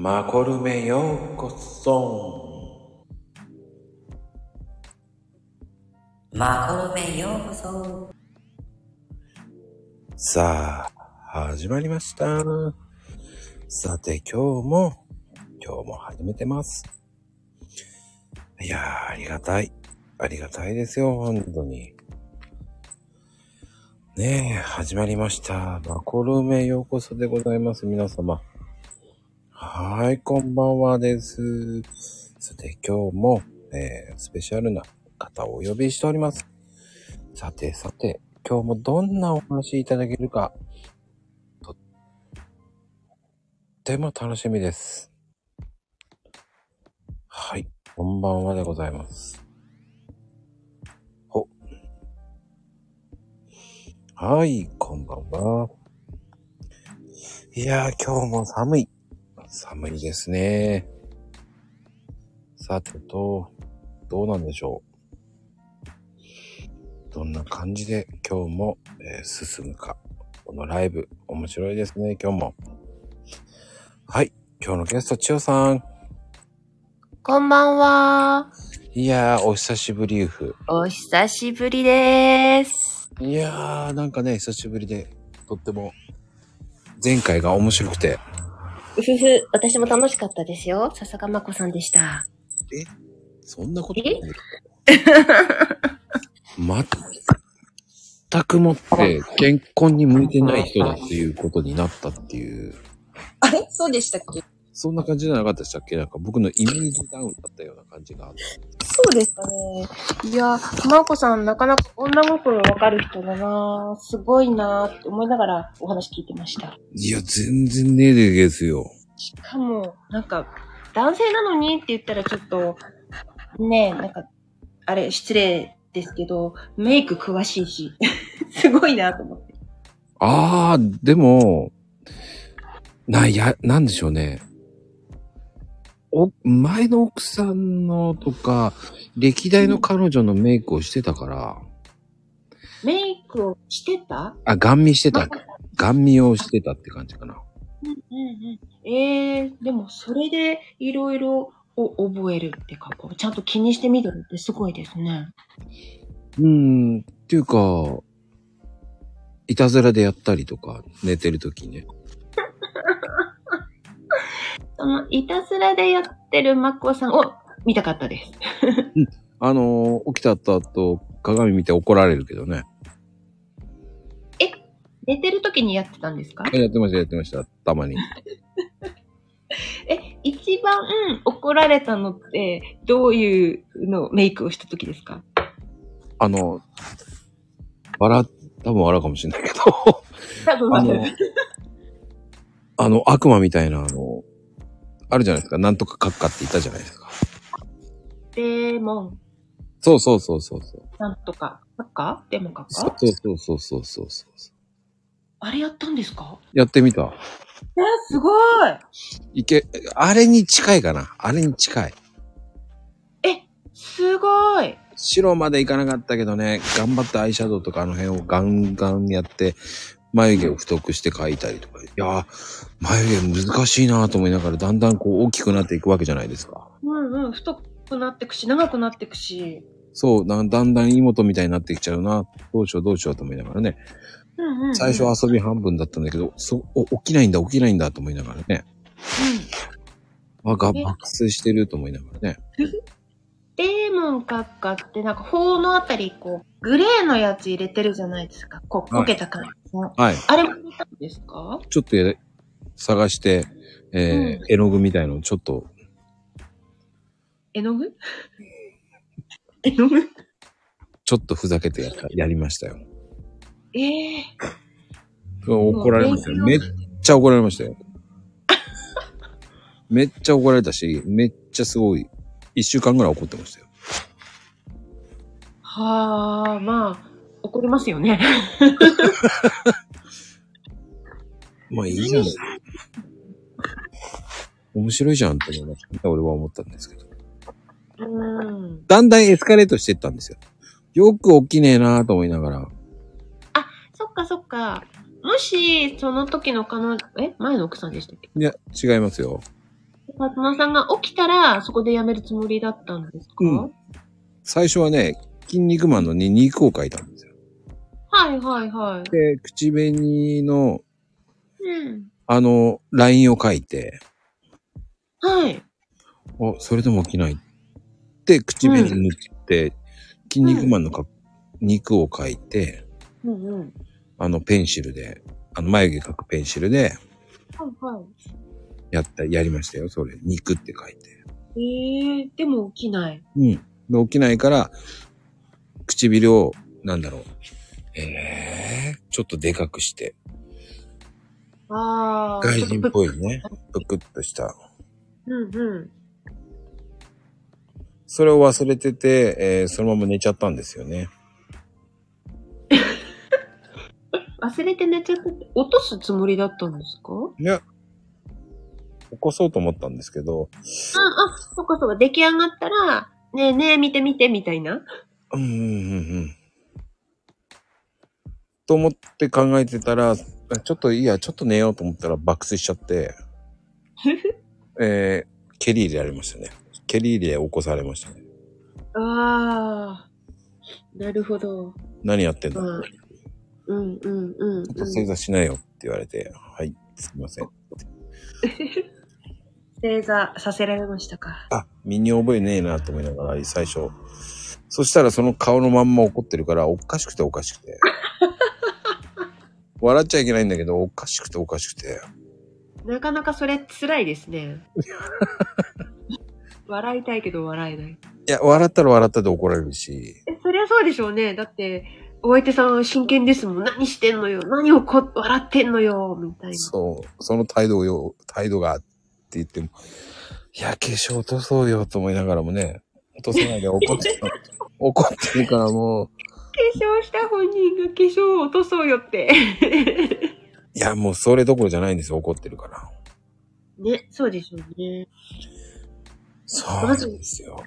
マコルメようこそ。マコルメようこそ。さあ、始まりました。さて、今日も、今日も始めてます。いやー、ありがたい。ありがたいですよ、本当に。ねえ、始まりました。マコルメようこそでございます、皆様。はい、こんばんはです。さて、今日も、えー、スペシャルな方をお呼びしております。さて、さて、今日もどんなお話いただけるか、とっても楽しみです。はい、こんばんはでございます。ほ。はい、こんばんは。いやー、今日も寒い。寒いですね。さてと、どうなんでしょう？どんな感じで今日も、えー進むか。このライブ、面白いですね、今日も。はい、今日のゲスト、千代さん。こんばんは。いやー、お久しぶり、夫婦。お久しぶりです。いやー、なんかね、久しぶりで、とっても、前回が面白くて、うふふ、私も楽しかったですよ。笹川まこさんでした。そんなことないま全くもって健康に向いてない人だっていうことになったっていう、あれ？そうでしたっけ？そんな感じじゃなかったでしたっけ？なんか僕のイメージダウンだったような感じがあって。そうですかね。いや、まこさんなかなか女心わかる人だなすごいなって思いながらお話聞いてました。いや、全然ねえですよ。しかも、なんか、男性なのにって言ったらちょっと、ねえ、なんか、あれ、失礼ですけど、メイク詳しいし、すごいなと思って。あー、でも、な、や、なんでしょうね。お、前の奥さんのとか、歴代の彼女のメイクをしてたから、メイクをしてた？あ、ガン見してた。ガン見をしてたって感じかな。うんうんうん。ええでもそれでいろいろを覚えるってか、こう、ちゃんと気にしてみてるってすごいですね。うーん、っていうか、いたずらでやったりとか、寝てる時ね。その、いたずらでやってるマッコさんを見たかったです。あのー起きた後、鏡見て怒られるけどね。寝てる時にやってたんですか？やってました、やってました。たまに。え、一番怒られたのって、どういうのメイクをした時ですか？あの、笑、多分笑うかもしれないけど、多分あの、あの、悪魔みたいな、あの、あるじゃないですか。なんとか閣下って言ったじゃないですか。デーモン、そうそうそうそうそう。なんとか、カッカデーモンカッそうカそうそうそうそうそうそう。あれやったんですか？やってみた。え、すごいいけ、あれに近いかな。あれに近い。え、すごい白までいかなかったけどね、頑張ってアイシャドウとかあの辺をガンガンやって、眉毛を太くして描いたりとか。いやー、眉毛難しいなと思いながら、だんだんこう大きくなっていくわけじゃないですか。うんうん、太くなってくし、長くなってくし。そう、だだんだん妹みたいになってきちゃうな。どうしようどうしようと思いながらね。うんうん、うん。最初は遊び半分だったんだけど、そ、お起きないんだ、起きないんだと思いながらね。あ、が、え爆睡してると思いながらね。デーモン閣下ってなんか頬のあたり、こう、グレーのやつ入れてるじゃないですか。こう、はいこけた感じの。はい。あれも見たんですか？ちょっとや探して、えー絵の具みたいのをちょっと、絵の具？絵の具？ちょっとふざけてやった、やりましたよ。ええ怒られましたよ。めっちゃ怒られましたよ。めっちゃ怒られたし、めっちゃすごい、一週間ぐらい怒ってましたよ。はあ、まあ、怒りますよね。まあいいじゃん。面白いじゃんって思いました。俺は思ったんですけど。うん。だんだんエスカレートしていったんですよ。よく起きねえなと思いながら。そっかそっか。もし、その時の彼女、え？前の奥さんでしたっけ？いや、違いますよ。パートナーさんが起きたら、そこでやめるつもりだったんですか、うん最初はね、筋肉マンのに肉を書いたんですよ。はいはいはい。で、口紅の、うん。あの、ラインを書いて、はい。あ、それでも起きない。で、口紅塗って、筋肉マンのか、肉を書いて、うんうん。あの、ペンシルで、あの、眉毛描くペンシルで、はいはやった、やりましたよ、それ。肉って書いて。い。ええー、でも起きない。うん。で、起きないから、唇を、なんだろう。ええー、ちょっとでかくして、ああ。外人っぽい。いね、ぷくっとした。うんうん。それを忘れてて、えーそのまま寝ちゃったんですよね。忘れて寝ちゃったって、落とすつもりだったんですか？いや、起こそうと思ったんですけど、あ、あ、そっかそっか。出来上がったら、ねえねえ、見て見て、みたいな。うん、うん、うんうん。と思って考えてたら、あちょっといいや、ちょっと寝ようと思ったら爆睡しちゃって、えー、蹴り入れられましたね。蹴り入れ起こされましたね。ああ。なるほど。何やってんだ、うん。うんうんうん、ちょっと正座しないよって言われて、はい、すいません。正座させられましたか？あ、身に覚えねえなと思いながら、最初。そしたらその顔のまんま怒ってるから、おかしくておかしくて。笑っちゃいけないんだけど、おかしくておかしくて。なかなかそれ辛いですね。笑いたいけど笑えない。いや、笑ったら笑ったで怒られるし。え、そりゃそうでしょうね。だって、お相手さん真剣ですもん。何してんのよ。何をこ、笑ってんのよ。みたいな。そう、その態度をよ、態度がって言っても、いや、化粧落とそうよと思いながらもね、落とさないで怒ってた。怒ってるからもう、化粧した本人が化粧を落とそうよって。いや、もうそれどころじゃないんですよ、怒ってるから。ね、そうでしょうね。そうですよ。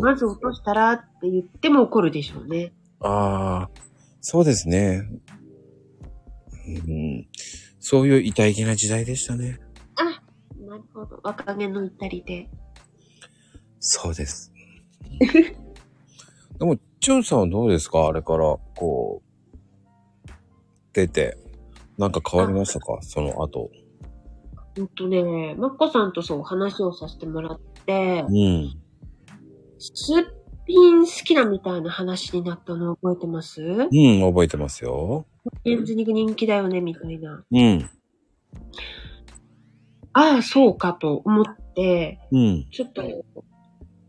まず落としたらって言っても怒るでしょうね。ああ、そうですね。うん、そういう痛いけな時代でしたね。あ、なるほど。若気の至りで。そうです。でも、チュンさんはどうですか？あれから、こう、出て、なんか変わりましたか？その後。ほんとね、マッコさんとそう話をさせてもらってう、ん。すっぴん好きなみたいな話になったの覚えてます？うん、覚えてますよ。レンズ肉人気だよね、みたいな。うん。ああ、そうかと思って、うん。ちょっと、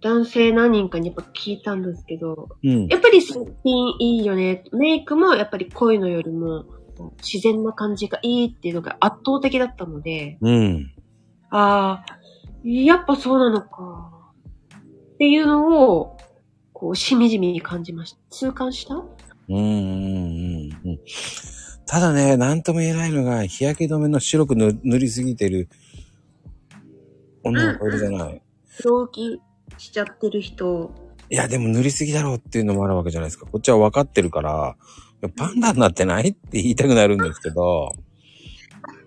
男性何人かにやっぱ聞いたんですけど、うん。やっぱりすっぴんいいよね。メイクもやっぱりこういうのよりも自然な感じがいいっていうのが圧倒的だったので、うん。ああ、やっぱそうなのか。っていうのを、こう、しみじみに感じました。痛感した？うん。うん。うん。ただね、なんとも言えないのが、日焼け止めの白く塗塗りすぎてる女の子いるじゃない。病気？しちゃってる人、いや、でも塗りすぎだろうっていうのもあるわけじゃないですか。こっちは分かってるから、パンダになってないって言いたくなるんですけど、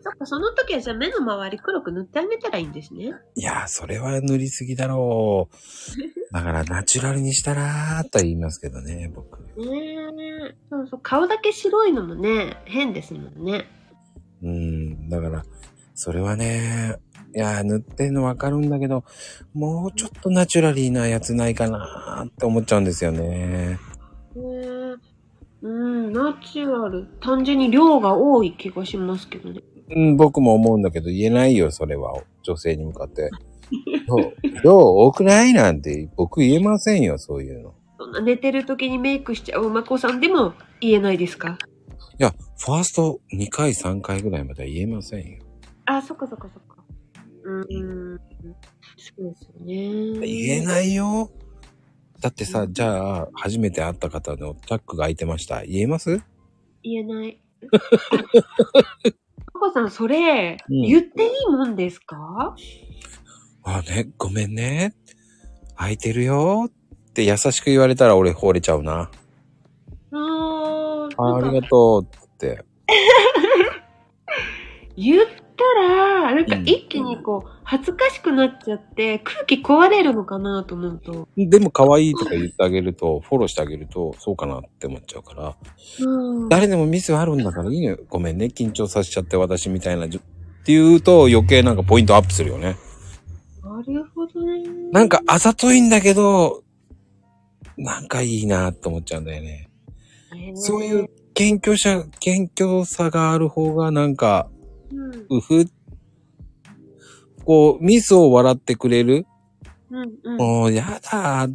そっか、その時はじゃあ目の周り黒く塗ってあげたらいいんですね。いや、それは塗りすぎだろう。だからナチュラルにしたらーとは言いますけどね、僕。ねえ。そうそう、顔だけ白いのもね、変ですもんね。うん、だから、それはね、いや、塗ってんの分かるんだけど、もうちょっとナチュラリーなやつないかなーって思っちゃうんですよね。ねえ。うん、ナチュラル。単純に量が多い気がしますけどね。うん、僕も思うんだけど言えないよ、それは。女性に向かって。量量多くないなんて僕言えませんよ、そういうの。そんな寝てる時にメイクしちゃうまこさんでも言えないですか？いや、ファースト2回3回ぐらいまでは言えませんよ。あ、そっかそっかそっか。うーん。そうですよね。言えないよ。だってさ、じゃあ、初めて会った方のチャックが開いてました。言えます？言えない。まこさん、それ、うん言っていいもんですか？あね、ごめんね。開いてるよって優しく言われたら俺惚れちゃうな。あーああなんかりがとうって。言ったら、なんかうん一気にこう、恥ずかしくなっちゃって、空気壊れるのかなと思うと。でも可愛いとか言ってあげると、フォローしてあげると、そうかなって思っちゃうから、うん。誰でもミスはあるんだからいいのよ。ごめんね、緊張させちゃって私みたいな。って言うと余計なんかポイントアップするよね。なるほどね。なんかあざといんだけど、なんかいいなって思っちゃうんだよね。ね、そういう謙虚さ、謙虚さがある方がなんか、うふ、こう、ミスを笑ってくれるうんうん。もう、やだ、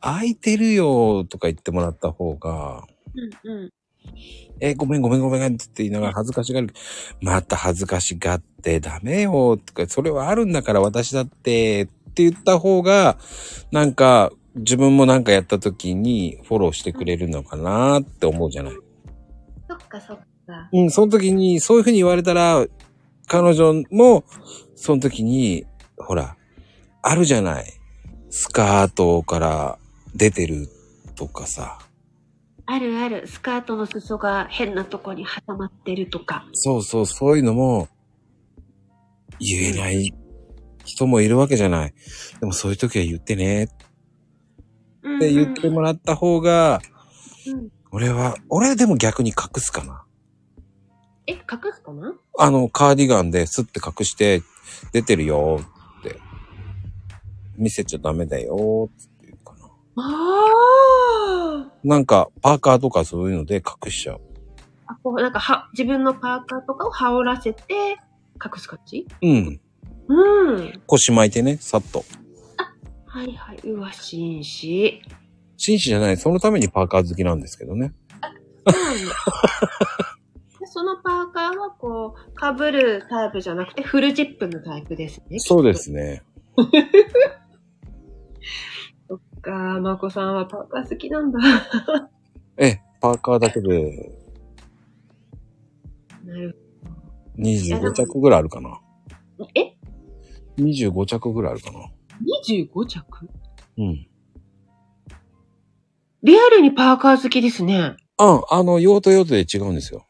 空いてるよ、とか言ってもらった方が、うんうん。え、ごめんごめんごめんって言いながら恥ずかしがる。また恥ずかしがってダメよ、とか、それはあるんだから私だって、って言った方が、なんか、自分もなんかやった時にフォローしてくれるのかなって思うじゃない。そっかそっか。うん、その時にそういう風に言われたら、彼女も、その時に、ほら、あるじゃない。スカートから出てるとかさ。あるある。スカートの裾が変なとこに挟まってるとか。そうそう、そういうのも、言えない人もいるわけじゃない。でもそういう時は言ってねうんって言ってもらった方が、うん。俺は、俺はでも逆に隠すかな。え、隠すかな？あの、カーディガンでスッて隠して、出てるよって。見せちゃダメだよって言うかな。あなんか、パーカーとかそういうので隠しちゃう。あ。こう、なんかは、自分のパーカーとかを羽織らせて隠す感じ？うん。うん。腰巻いてね、さっと。はいはい。うわ、紳士。紳士じゃない、そのためにパーカー好きなんですけどね。そうな そのパーカーはこう、被るタイプじゃなくて、フルジップのタイプですね。そうですね。そっか、まこさんはパーカー好きなんだ。え、パーカーだけでなる25着ぐらいあるかな。ほど。え25着ぐらいあるかな。?25 着？うん。リアルにパーカー好きですね。あ、あの、用途用途で違うんですよ。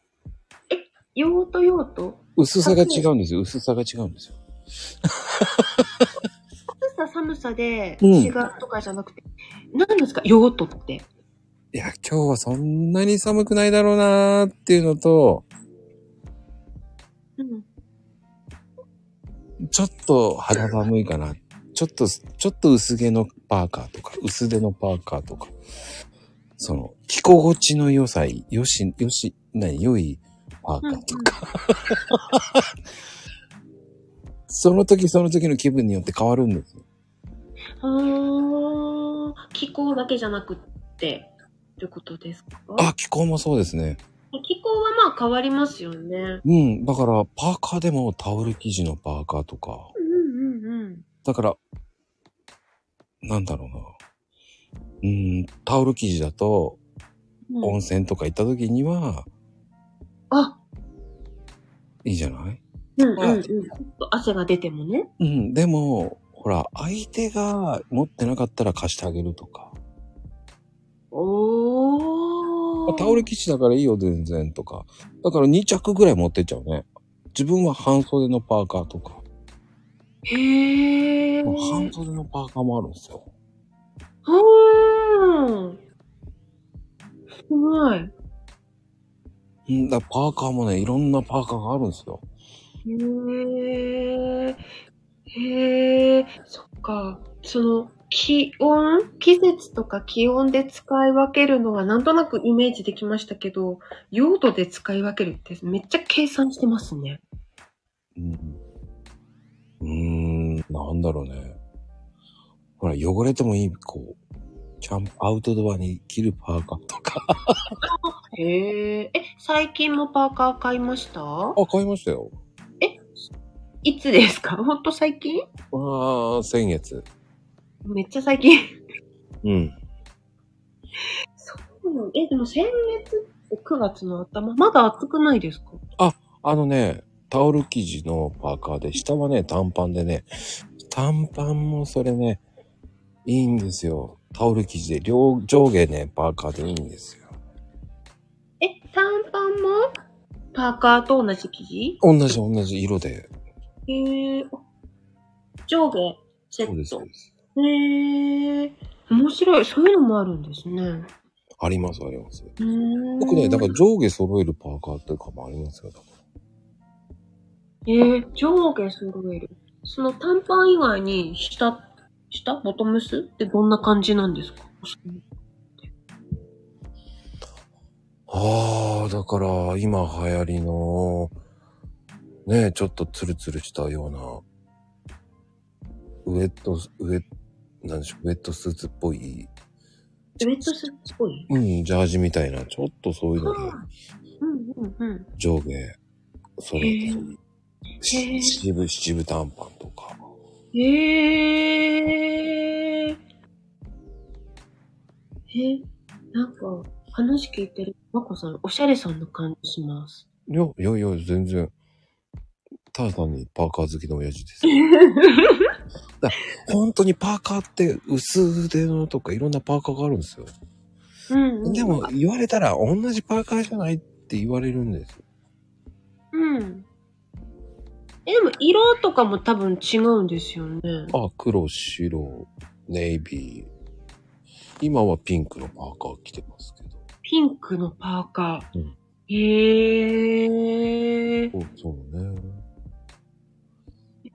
用途用途？薄さが違うんですよ。薄さが違うんですよ。暑さ寒さでうん違うとかじゃなくて、何ですか？用途って。いや、今日はそんなに寒くないだろうなーっていうのと、うん。ちょっと肌寒いかな。ちょっと、ちょっと薄毛のパーカーとか、薄手のパーカーとか、その、着心地の良さい、よし、よし、何、良いパーカーとか。その時その時の気分によって変わるんですよ。あー、気候だけじゃなくって、ってことですか？あ、気候もそうですね。気候はまあ変わりますよね。うん。だから、パーカーでもタオル生地のパーカーとか。うんうんうん。だから、なんだろうな。うん、タオル生地だと、うん温泉とか行った時には、あ、いいじゃない？うんうんうん。ちょっと汗が出てもね。うん、でも、ほら、相手が持ってなかったら貸してあげるとか。おー。タオル生地だからいいよ、全然とか。だから2着ぐらい持ってっちゃうね。自分は半袖のパーカーとか。へー。半袖のパーカーもあるんですよ。うん。すごい。うん、だパーカーもね、いろんなパーカーがあるんですよ。へー。へー。そっか。その、気温？季節とか気温で使い分けるのはなんとなくイメージできましたけど、用途で使い分けるってめっちゃ計算してますね。うん。うーん、なんだろうね。ほら、汚れてもいい、こう、キャンプ、アウトドアに着るパーカーとか。へー。え、最近もパーカー買いました？あ、買いましたよ。いつですか？ほんと最近？ああ、先月。めっちゃ最近。うん。そうなのえ、でも先月って9月の頭？まだ暑くないですか？あのね、タオル生地のパーカーで、下はね、短パンでね、短パンもそれね、いいんですよ。タオル生地で、両、上下ね、パーカーでいいんですよ。え、短パンもパーカーと同じ生地？同じ同じ色で。へえー、あ上下セット。そうです、そうです。へえ。面白い。そういうのもあるんですね。あります、あります。僕ね、だから上下揃えるパーカーとかもありますよ。だからえー、上下揃える。その短パン以外に下、下ボトムス？ってどんな感じなんですか？ああ、だから今流行りの、ねちょっとツルツルしたような、ウェット、ウェッ、なんでしょう、ウェットスーツっぽい、ウェットスーツっぽい？うん、ジャージみたいな、ちょっとそういうのでうんうんうん。上下揃えて、へー。七分、七分短パンとか。へえ。え、なんか、話聞いてる、まこさん、おしゃれさんの感じします。いや、いやいや、全然、ただ単にパーカー好きの親父です。本当にパーカーって薄腕のとかいろんなパーカーがあるんですよ。うん、うん。でも言われたら同じパーカーじゃないって言われるんですよ。うん。え、でも色とかも多分違うんですよね。あ、黒、白、ネイビー。今はピンクのパーカー着てますけど。ピンクのパーカー。うんへえ。そうそうね。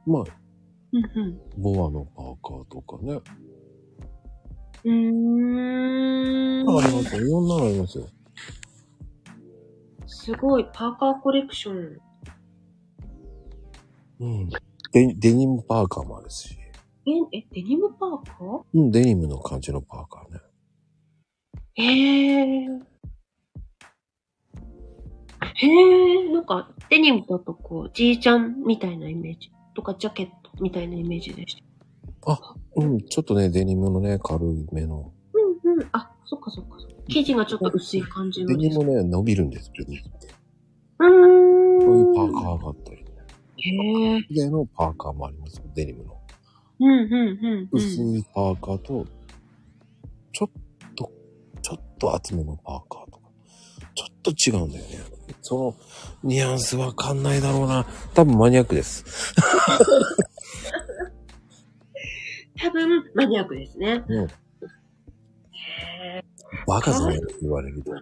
まあ、うんうん。ボアのパーカーとかね。うーん。ありますよ。いろんなのありますよ。すごい、パーカーコレクション。うん。デデニムパーカーもあるし。え、え、デニムパーカー？うん、デニムの感じのパーカーね。へえ。へえ、なんか、デニムだとこう、じいちゃんみたいなイメージ？とか、ジャケットみたいなイメージでした。うん、ちょっとね、デニムのね、軽いめの。うんうん。あ、そっかそっかそっか。生地がちょっと薄い感じのデニムね、伸びるんです、デニムって。うーん。そういうパーカーがあったりね。へえ。でのパーカーもありますよ、デニムの。うんうんうん、うん。薄いパーカーと、ちょっと、ちょっと厚めのパーカーとか、ちょっと違うんだよね。その、ニュアンスわかんないだろうな。多分マニアックです。多分、マニアックですね。うん。へバカじゃないって言われると。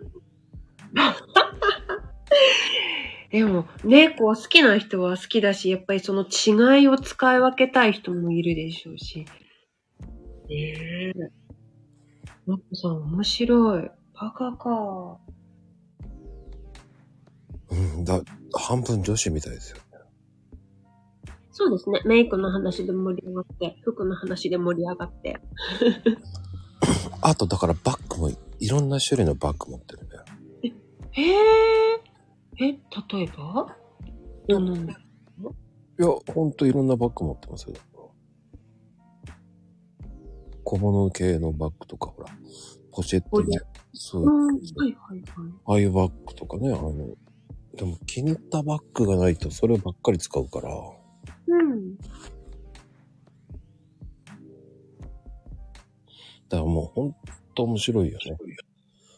でも、ね、こう、好きな人は好きだし、やっぱりその違いを使い分けたい人もいるでしょうし。ねえ。マッコさん、面白い。パーカーか。うん、だ、半分女子みたいですよ。そうですね。メイクの話で盛り上がって、服の話で盛り上がって。あと、だからバッグも、いろんな種類のバッグ持ってるんだよ。へえ。え、例えば？どの？いや、ほんといろんなバッグ持ってますよ。小物系のバッグとか、ほら、ポシェットで、そうはいはいはい。ああいうバッグとかね、あの、でも気に入ったバッグがないとそればっかり使うから、うん。だからもうほんと面白いよね。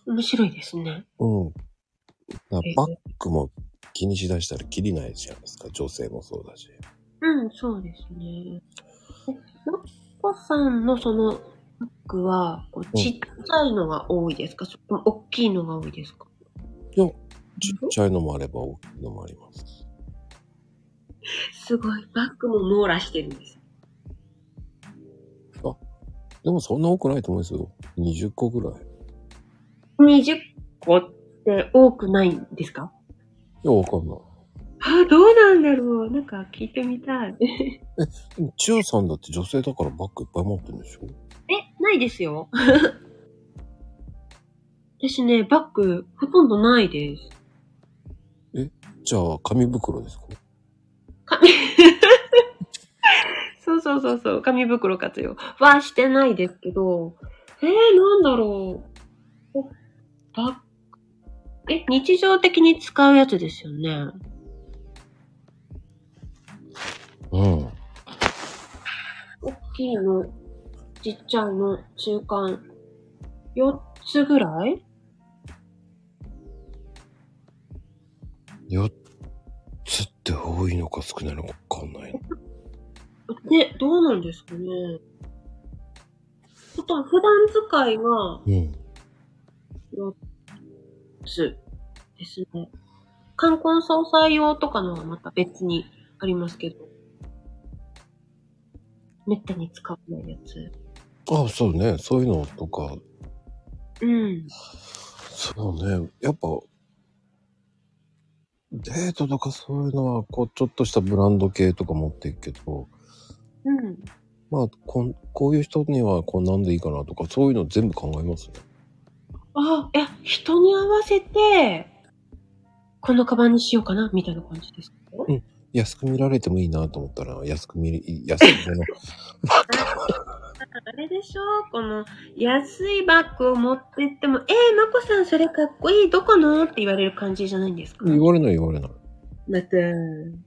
面白いですね。うん。バッグも気にしだしたらきりないじゃないですか。女性もそうだし。うん、そうですね。え、マッコさんのそのバッグは、ちっちゃいのが多いですか、それとも大きいのが多いですか？いや、ちっちゃいのもあれば大きいのもあります。すごい。バッグも網羅してるんです。でもそんな多くないと思うんですよ。20個ぐらい。20個って多くないんですか？いや、わかんない。あ、どうなんだろう。なんか聞いてみたい。でも、千代さんだって女性だからバッグいっぱい持ってるんでしょ？え、ないですよ。私ね、バッグほとんどないです。じゃあ、紙袋ですか？紙 そうそうそうそう、紙袋活用はしてないですけど、えー、なんだろう。おバえ、日常的に使うやつですよね。うん。大きいの、ちっちゃいの、中間、4つぐらい？4つって多いのか少ないのかわかんない。ね、どうなんですかね。あとは普段使いがうん。4つですね。冠婚葬祭用とかのはまた別にありますけど。めったに使わないやつ。あ、そうね。そういうのとか、うん。そうね。やっぱ、デートとかそういうのは、こう、ちょっとしたブランド系とか持っていくけど、うん。まあ、こんこういう人にはこんなんでいいかなとか、そういうの全部考えますね。あ、いや、人に合わせて、このカバンにしようかな、みたいな感じですか？うん安く見られてもいいなと思ったら、安く見る、安くめの。あれでしょ？この、安いバッグを持ってっても、えー、まこさんそれかっこいい、どこの？って言われる感じじゃないんですか？言われない言われない。また、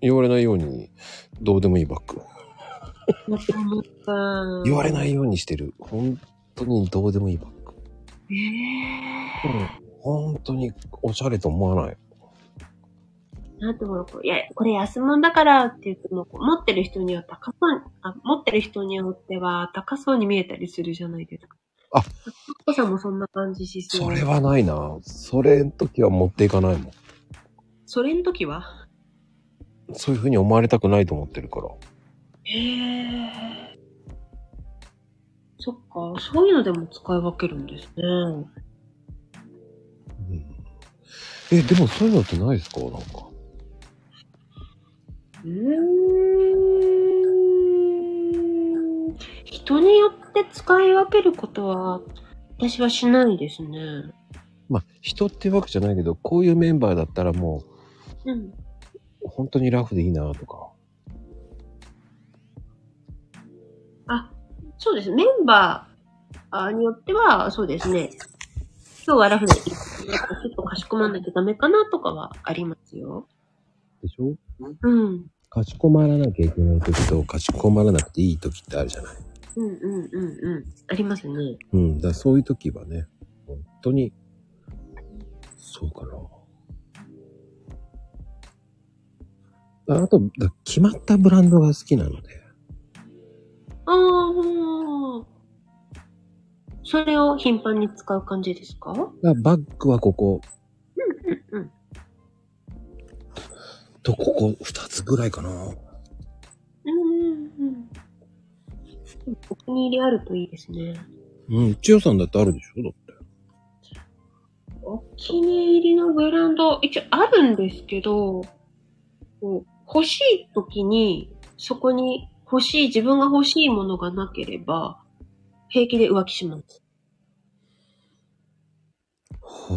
言われないように、どうでもいいバッグ。またまた。言われないようにしてる。本当にどうでもいいバッグ。えうん本当におしゃれと思わない。ー。なんてもの、こういや、これ安物だからって言っても、持ってる人には高そうに、あ、持ってる人によっては高そうに見えたりするじゃないですか。あまこさんもそんな感じしそう。それはないな。それの時は持っていかないもん。それの時は？そういう風に思われたくないと思ってるから。へえ。そっか、そういうのでも使い分けるんですね。うん、え、でもそういうのってないですか？なんか。うーん。人によって使い分けることは、私はしないですね。まあ、人っていうわけじゃないけど、こういうメンバーだったらもうん。う、本当にラフでいいなとか。あ、そうです。メンバーによっては、そうですね。今日はラフで、ちょっとかしこまんないとダメかなとかはありますよ。でしょ？うん。かしこまらなきゃいけない時と、かしこまらなくていい時ってあるじゃない。うんうんうんうん。ありますね。うん。だそういう時はね、本当に、そうかな。ああと、だ決まったブランドが好きなので。ああ、それを頻繁に使う感じですか？バッグはここ、うんうん。とここ二つぐらいかな。うんうんうん。お気に入りあるといいですね。うん。千代さんだってあるでしょ？だって。お気に入りのブランド、一応あるんですけど、こう欲しい時に、そこに欲しい、自分が欲しいものがなければ、平気で浮気します。ほ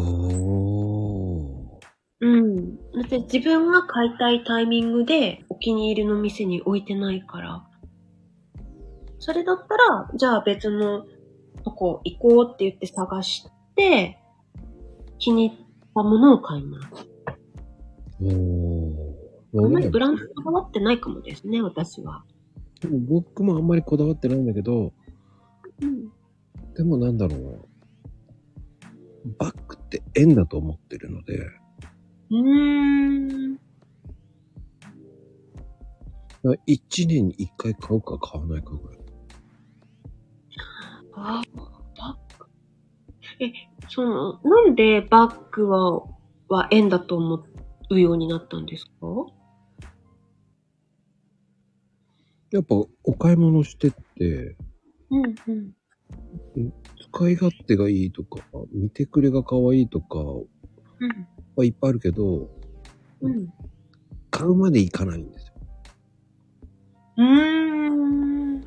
うん。だって自分が買いたいタイミングでお気に入りの店に置いてないから。それだったら、じゃあ別のとこ行こうって言って探して、気に入ったものを買います。ー。おー。あんまりブランドこだわってないかもですね、私は。でも僕もあんまりこだわってないんだけど、うん。でもなんだろうな。バッグって縁だと思ってるので、うーん。一年に一回買うか買わないかぐらい。あバッグ？え、その、なんでバッグは、は縁だと思うようになったんですか？やっぱお買い物してって、うんうん。使い勝手がいいとか、見てくれが可愛いとかうん。はいっぱいあるけど、うん。買うまでいかないんですよ。うーん。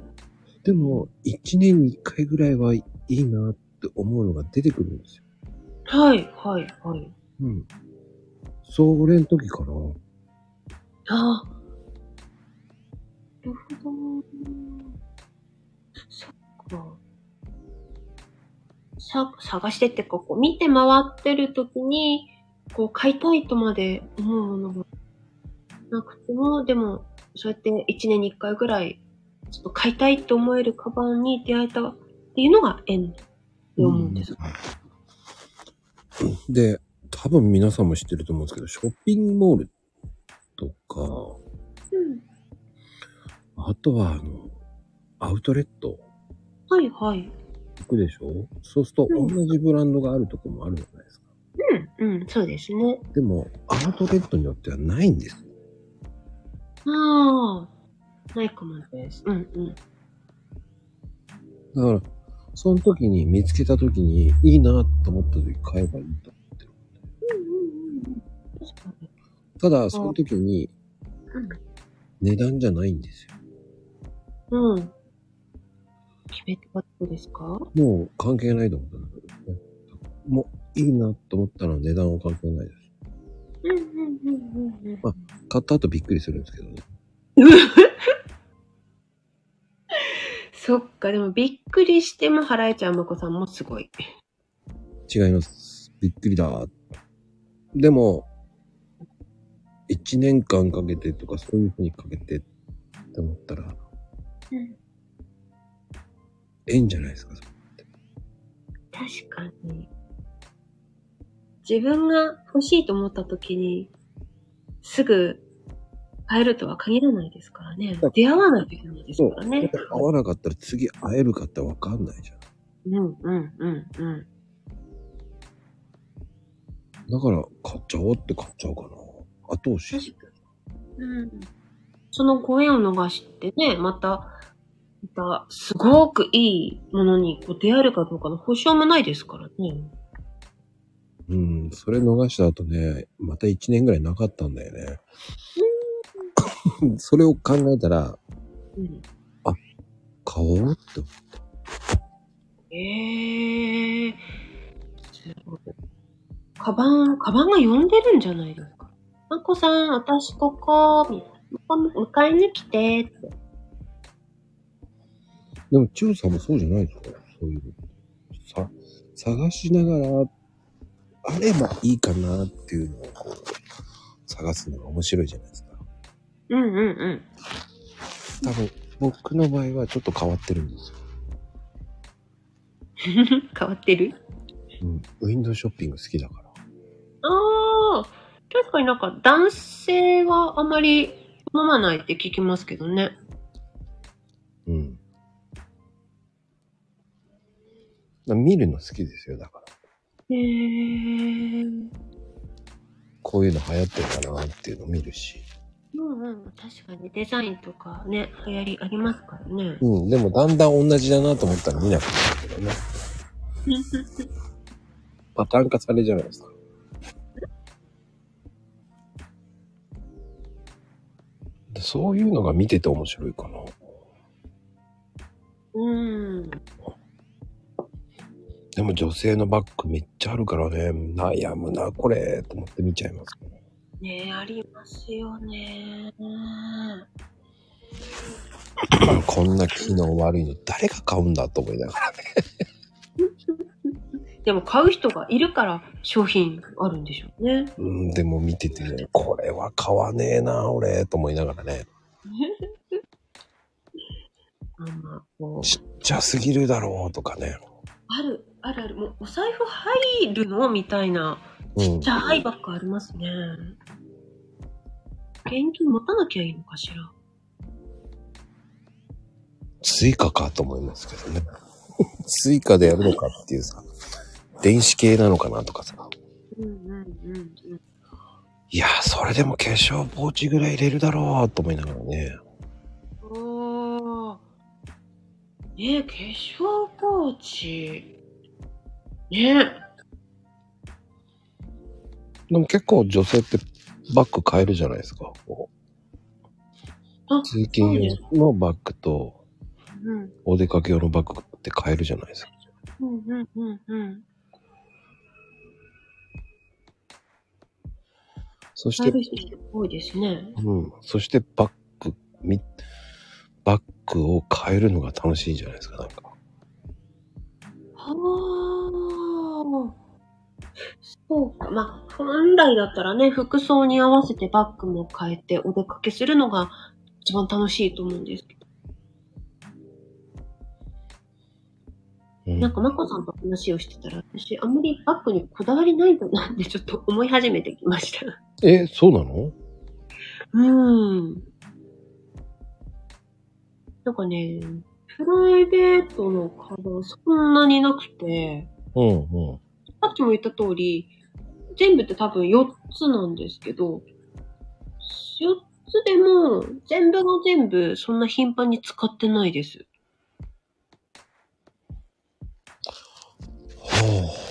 でも、一年に一回ぐらいはいいなって思うのが出てくるんですよ。はい、はい、はい。うん。それの時かな。ああ。なるほど。そっか。さ、探してってか、こう、見て回ってる時に、こう、買いたいとまで思うものがなくても、でも、そうやって一年に一回ぐらい、ちょっと買いたいって思えるカバンに出会えたっていうのが縁って思うんです。で、多分皆さんも知ってると思うんですけど、ショッピングモールとか、うん。あとは、あの、アウトレットはいはい。行くでしょ？そうするとうん同じブランドがあるとこもあるじゃないですか。うん、うん、そうですね。でも、アウトレットによってはないんですよ。ああ。ないかもです。うん、うん。だから、その時に見つけた時にいいなと思った時買えばいいと思ってる。うん、うん、うん。確かに。ただ、その時にうん値段じゃないんですよ。うん。決めてたことですか？もう関係ないと思ったんだけどね。もういいなと思ったら値段は関係ないです。うん、うん、うん、うん。うんま買った後びっくりするんですけどね。そっか、でもびっくりしても、ハライちゃんまこさんもすごい。違います。びっくりだ。でも、一年間かけてとかそういう風にかけてって思ったら、うんええんじゃないですか。それ確かに。自分が欲しいと思った時に、すぐ買えるとは限らないですからね。出会わないといけないですからね。合わなかったら次会えるかってわかんないじゃん。うん、うん、うん、うん。だから買っちゃおうって買っちゃおうかな。後押し。うん。そのご縁を逃してね、また、また、すごくいいものにこう出会えるかどうかの保証もないですからね。うん、それ逃した後ね、また一年ぐらいなかったんだよね。それを考えたら、うん。買おうって思ええー。すごい。カバン、カバンが呼んでるんじゃないですか。まこさん、私ここ、みたいな。迎えに来て、って。う。でも、千代さんもそうじゃないですかそういうの。さ、探しながら、あればいいかなっていうのをこう、探すのが面白いじゃないですか。うんうんうん。多分、僕の場合はちょっと変わってるんですよ。変わってる？うん。ウィンドウショッピング好きだから。ああ、確かになんか男性はあまり飲まないって聞きますけどね。うん。だ見るの好きですよ、だから。へえ。こういうの流行ってるかなっていうのを見るし。うんうん。確かにデザインとかね、流行りありますからね。うん。でもだんだん同じだなと思ったら見なくなるけどね。パターン化されるじゃないですか。でそういうのが見てて面白いかな。うん。でも女性のバッグめっちゃあるからね、悩むな、これ、と思って見ちゃいますね。ねえ、ありますよね。こんな機能悪いの誰が買うんだと思いながらね。でも買う人がいるから商品あるんでしょうね。うん、でも見ててね、これは買わねえな、俺、と思いながらね。ちっちゃすぎるだろうとかね。ある、あるある。もうお財布入るのみたいな、うんちっちゃいバッグありますね。現金持たなきゃいいのかしら。 Suicaかと思いますけどね。 Suicaでやるのかっていうさ、電子系なのかなとかさ。うんうんうんうん。いやー、それでも化粧ポーチぐらい入れるだろうと思いながらね。おー。ねえ、化粧ポーチ？ねでも結構女性ってバッグ買えるじゃないですか。こあう通勤用のバッグとうん。お出かけ用のバッグって買えるじゃないですか。うんうんうんうん。そして買え、る人多いですね。うん。そしてバッグ、み、バッグを変えるのが楽しいじゃないですか、なんか。はあ。そうか。まあ、本来だったらね、服装に合わせてバッグも変えてお出かけするのが一番楽しいと思うんですけど。うんなんか、まこさんと話をしてたら、私、あんまりバッグにこだわりないんだなってちょっと思い始めてきました。え、そうなの？うーん。なんかね、プライベートのカバンそんなになくて、うんうん。さっきも言った通り、全部って多分4つなんですけど、4つでも、全部が全部そんな頻繁に使ってないです。は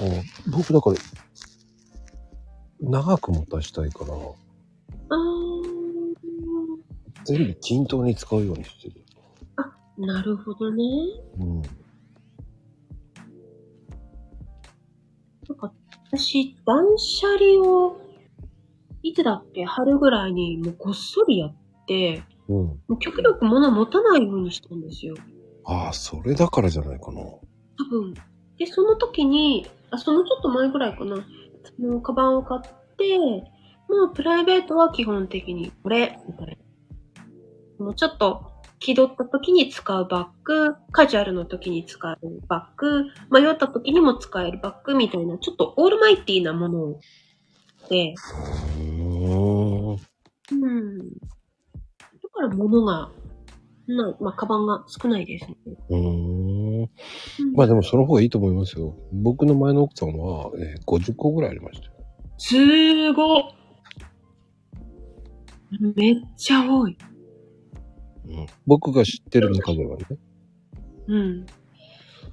あはあ。僕だから、長く持たしたいから、全部均等に使うようにしてる。なるほどね。うん。なんか、私、断捨離を、いつだっけ春ぐらいにもうこっそりやって、うん。もう極力物持たないようにしたんですよ。ああ、それだからじゃないかな。多分。で、その時に、あ、そのちょっと前ぐらいかな。そのカバンを買って、もうプライベートは基本的にこれ、みたいな。もうちょっと気取った時に使うバッグ、カジュアルの時に使うバッグ、迷った時にも使えるバッグみたいな、ちょっとオールマイティーなもので、うーん。うん。だから物が、な、まあ、カバンが少ないですね。うーん。うんまあでもその方がいいと思いますよ。僕の前の奥さんは、えー50個ぐらいありましたよ。すーごっめっちゃ多い。うん、僕が知ってる中ではね。うん。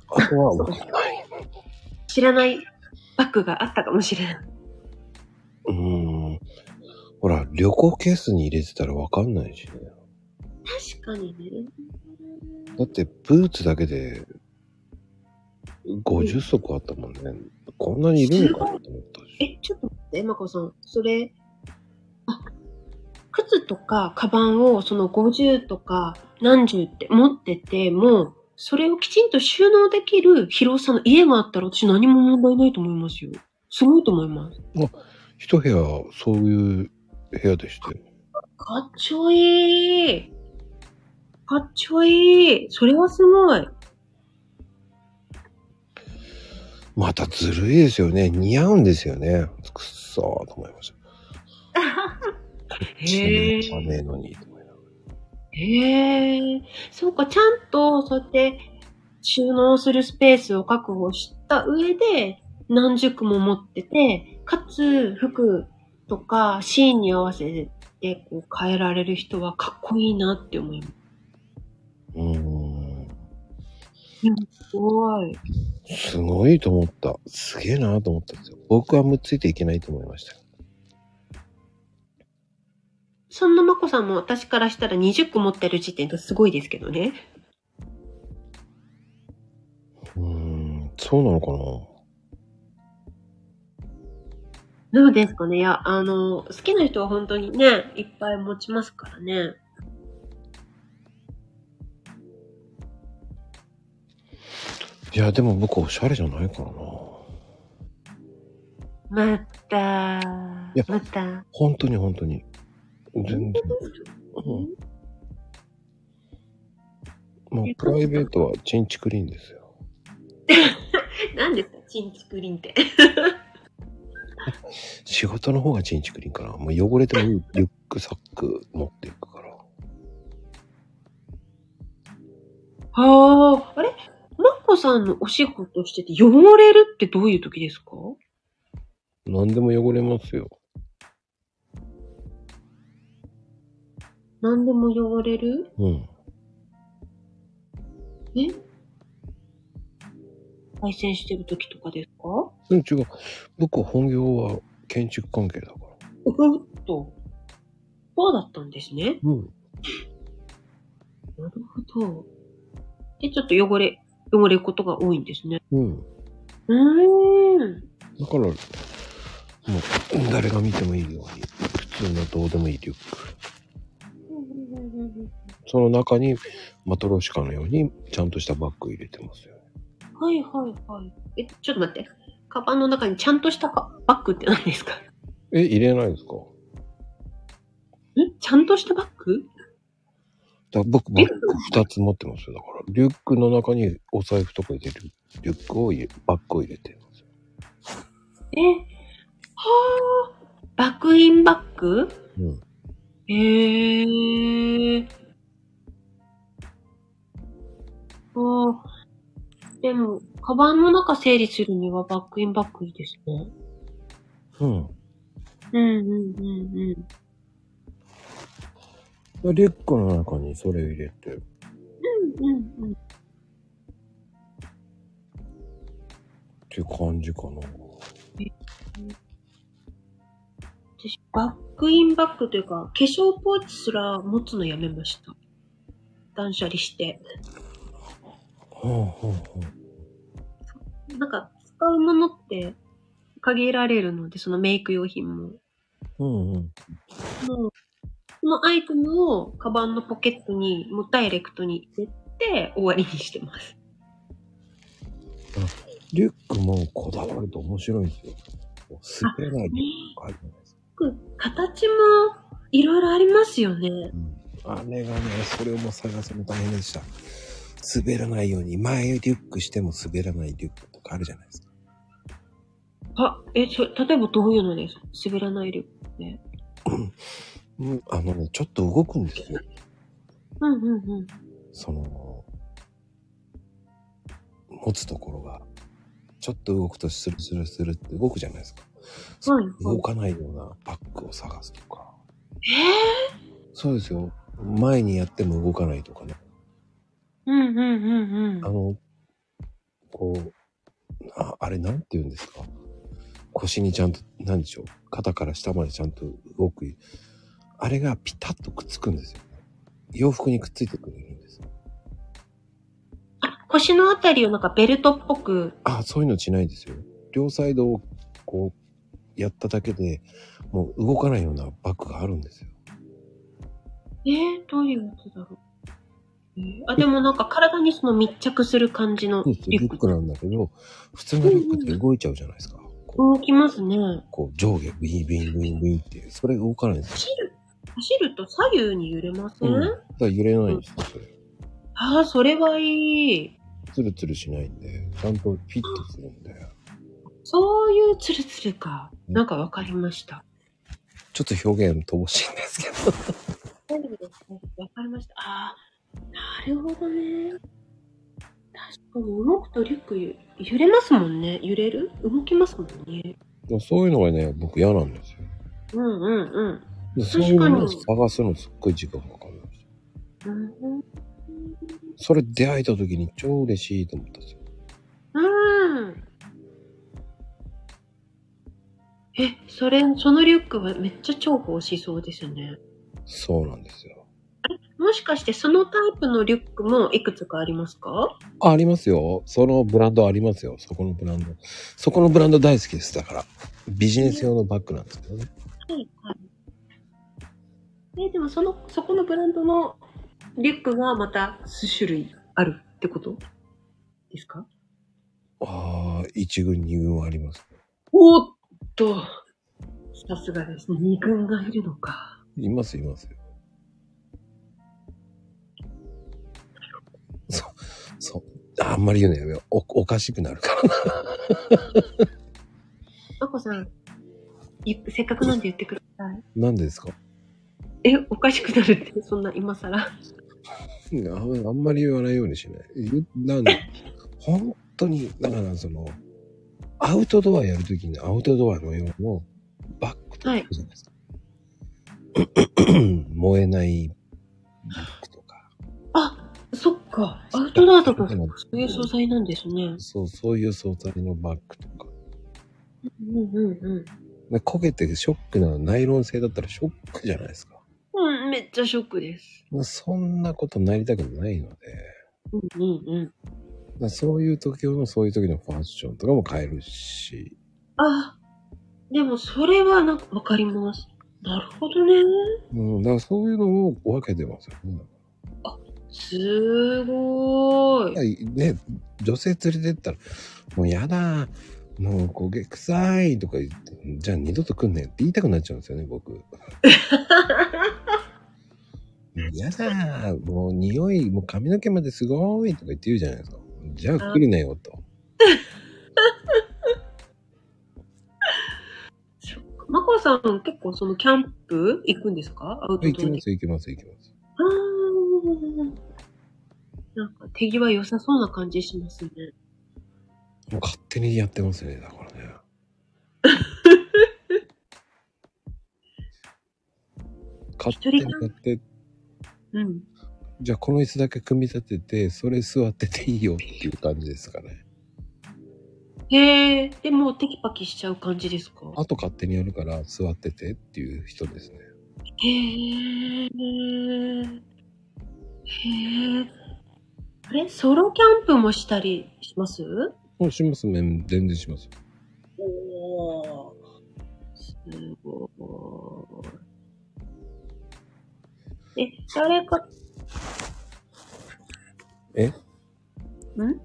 あとはわかんない。知らないバッグがあったかもしれない。うーん。ほら、旅行ケースに入れてたらわかんないしね。確かにね。だって、ブーツだけで、50足あったもんね。こんなにいるのかなと思ったし。え、ちょっと待って、まこさん。それ、あ、靴とかカバンをその50とか何十って持ってても、それをきちんと収納できる広さの家があったら私何も問題ないと思いますよ。すごいと思います。一部屋、そういう部屋でしたよ。かっちょいい。かっちょいい。それはすごい。またずるいですよね。似合うんですよね。くっそーと思いました。へー血のねえのに、と思いながらへえ。そうか、ちゃんとそうやって収納するスペースを確保した上で何十個も持ってて、かつ服とかシーンに合わせてこう変えられる人はかっこいいなって思います。うーん。すごい。すごいと思った。すげえなと思ったんですよ。僕はむっついていけないと思いましたよ。そんなまこさんも私からしたら20個持ってる時点ですごいですけどね。うーん、そうなのかな？どうですかねいや、あの、好きな人は本当にね、いっぱい持ちますからね。いや、でも僕おしゃれじゃないからな。またまた本当に本当に。全然。うん。もうプライベートはチンチクリーンですよ。何ですかチンチクリンって。仕事の方がチンチクリーンかな。もう汚れてもいいリュックサック持っていくから。はあ、あれ？マコさんのお仕事してて汚れるってどういう時ですか？何でも汚れますよ。何でも汚れる？うん。え？配線してる時とかですか？うん、違う。僕は本業は建築関係だから。おっと。そうだったんですね。うん。なるほど。で、ちょっと汚れ、汚れることが多いんですね。うん。うーん。だから、もう、誰が見てもいいように、普通のどうでもいいリュック。その中に、マトロシカのように、ちゃんとしたバッグ入れてますよ。はいはいはい。え、ちょっと待って。カバンの中にちゃんとしたかバッグって何ですか？え、入れないですか？んちゃんとしたバッグ？だ僕、バッグ二つ持ってますよ。だから、リュックの中にお財布とか入れる、リュックを入れ、バッグを入れてますよ。え、はあ、バックインバッグ？うん。へえ。ああ。でも、カバンの中整理するにはバックインバックいいですね。うん。うんうんうんうん。リュックの中にそれ入れて。うんうんうん。って感じかな。私、バックインバックというか、化粧ポーチすら持つのやめました。断捨離して。ほうほうほう。なんか、使うものって限られるので、そのメイク用品も。うんうん。もう、そのアイテムをカバンのポケットに、もうダイレクトに入れて終わりにしてます。リュックもこだわると面白いんですよ。もう滑らないリュックあるじゃないですか。形もいろいろありますよね。うん。あれがね、それをもう探すの大変でした。滑らないように、前リュックしても滑らないリュックとかあるじゃないですか。あ、え、そ例えばどういうのですか？滑らないリュックね。うん、あのね、ちょっと動くんですよ。うんうんうん。その、持つところが、ちょっと動くとスルスルスルって動くじゃないですか。はいはい動かないようなバッグを探すとか。えそうですよ。前にやっても動かないとかね。ー、うんうんうんうん。あの、こう、ああれなんて言うんですか？腰にちゃんと、なんでしょう？肩から下までちゃんと動く。あれがピタッとくっつくんですよ。洋服にくっついてくれるんです。あ、腰のあたりをなんかベルトっぽく。あ、そういうのしないですよ。両サイドをこう、やっただけでもう動かないようなバッグがあるんですよ。えー、どういうやつだろう。えーあ、でもなんか体にその密着する感じのリュック。リュックなんだけど、普通のリュックって動いちゃうじゃないですか。こ動きますね。うこう上下、ビンビンビンビンってそれ動かないんですよ。走る、走ると左右に揺れません、うん。だから揺れないんですよ、それ。ああ、それはいい。ツルツルしないんで、ちゃんとフィットするんで、そういうツルツルか。なんかわかりました。ちょっと表現乏しいんですけど。大丈夫です。わかりました。ああ、なるほどね。確かに動くとリュックゆ揺れますもんね。揺れる？動きますもんね。そういうのがね、僕嫌なんですよ。うんうんうん。で確かにそういうのを探すのすっごい時間かかるんですよ。うんそれ出会えた時に超嬉しいと思ったんですよ。うん。え、それ、そのリュックはめっちゃ重宝しそうですね。そうなんですよ。もしかしてそのタイプのリュックもいくつかありますか？あ、ありますよ。そのブランドありますよ。そこのブランド。そこのブランド大好きです。だから。ビジネス用のバッグなんですけどね。はいはい。え、でもその、そこのブランドのリュックがまた数種類あるってことですか？ああ、一軍二軍はあります。おっと、さすがですね。二軍がいるのか。います、いますよ。そう。あんまり言うのやめよう。お、おかしくなるからな。あこさん、いせっかくなんで言ってください。なんでですか？え、おかしくなるって、そんな今更。ああんまり言わないようにしない。なんで、本当に、だからその、アウトドアやるときにアウトドアの用のバッグとかじゃないですか。燃えないか。アウトドアだとそういう素材なんですね。そう、そういう素材のバッグとか。うんうんうん。で焦げてショックなナイロン製だったらショックじゃないですか。うん、めっちゃショックです。まあそんなことなりたくないので、うんうんうん。そういう時用のそういう時のファッションとかも買えるし、あ、でもそれはなんかわかります。なるほどね。うん、だからそういうのを分けてますよね。すごーい。はいね、女性連れてったら、もうやだ、もう焦げ臭いとか言って、じゃあ二度と来んねんって言いたくなっちゃうんですよね、僕。もうやだ、もう匂い、もう髪の毛まですごいとか言って言うじゃないですか。じゃあ来るなよと。そっかまこさん結構そのキャンプ行くんですか？アウトドアで行きます、行きます、行きます。あーなんか手際良さそうな感じしますね。もう勝手にやってますね、だからね。勝手にやって、うん。じゃあこの椅子だけ組み立てて、それ座ってていいよっていう感じですかね。へえ、でもテキパキしちゃう感じですか？あと勝手にやるから座っててっていう人ですね。へえ。へえ。あれ？ソロキャンプもしたりします？もうしますね。全然します。おー。すごい。え、誰か、え？ん？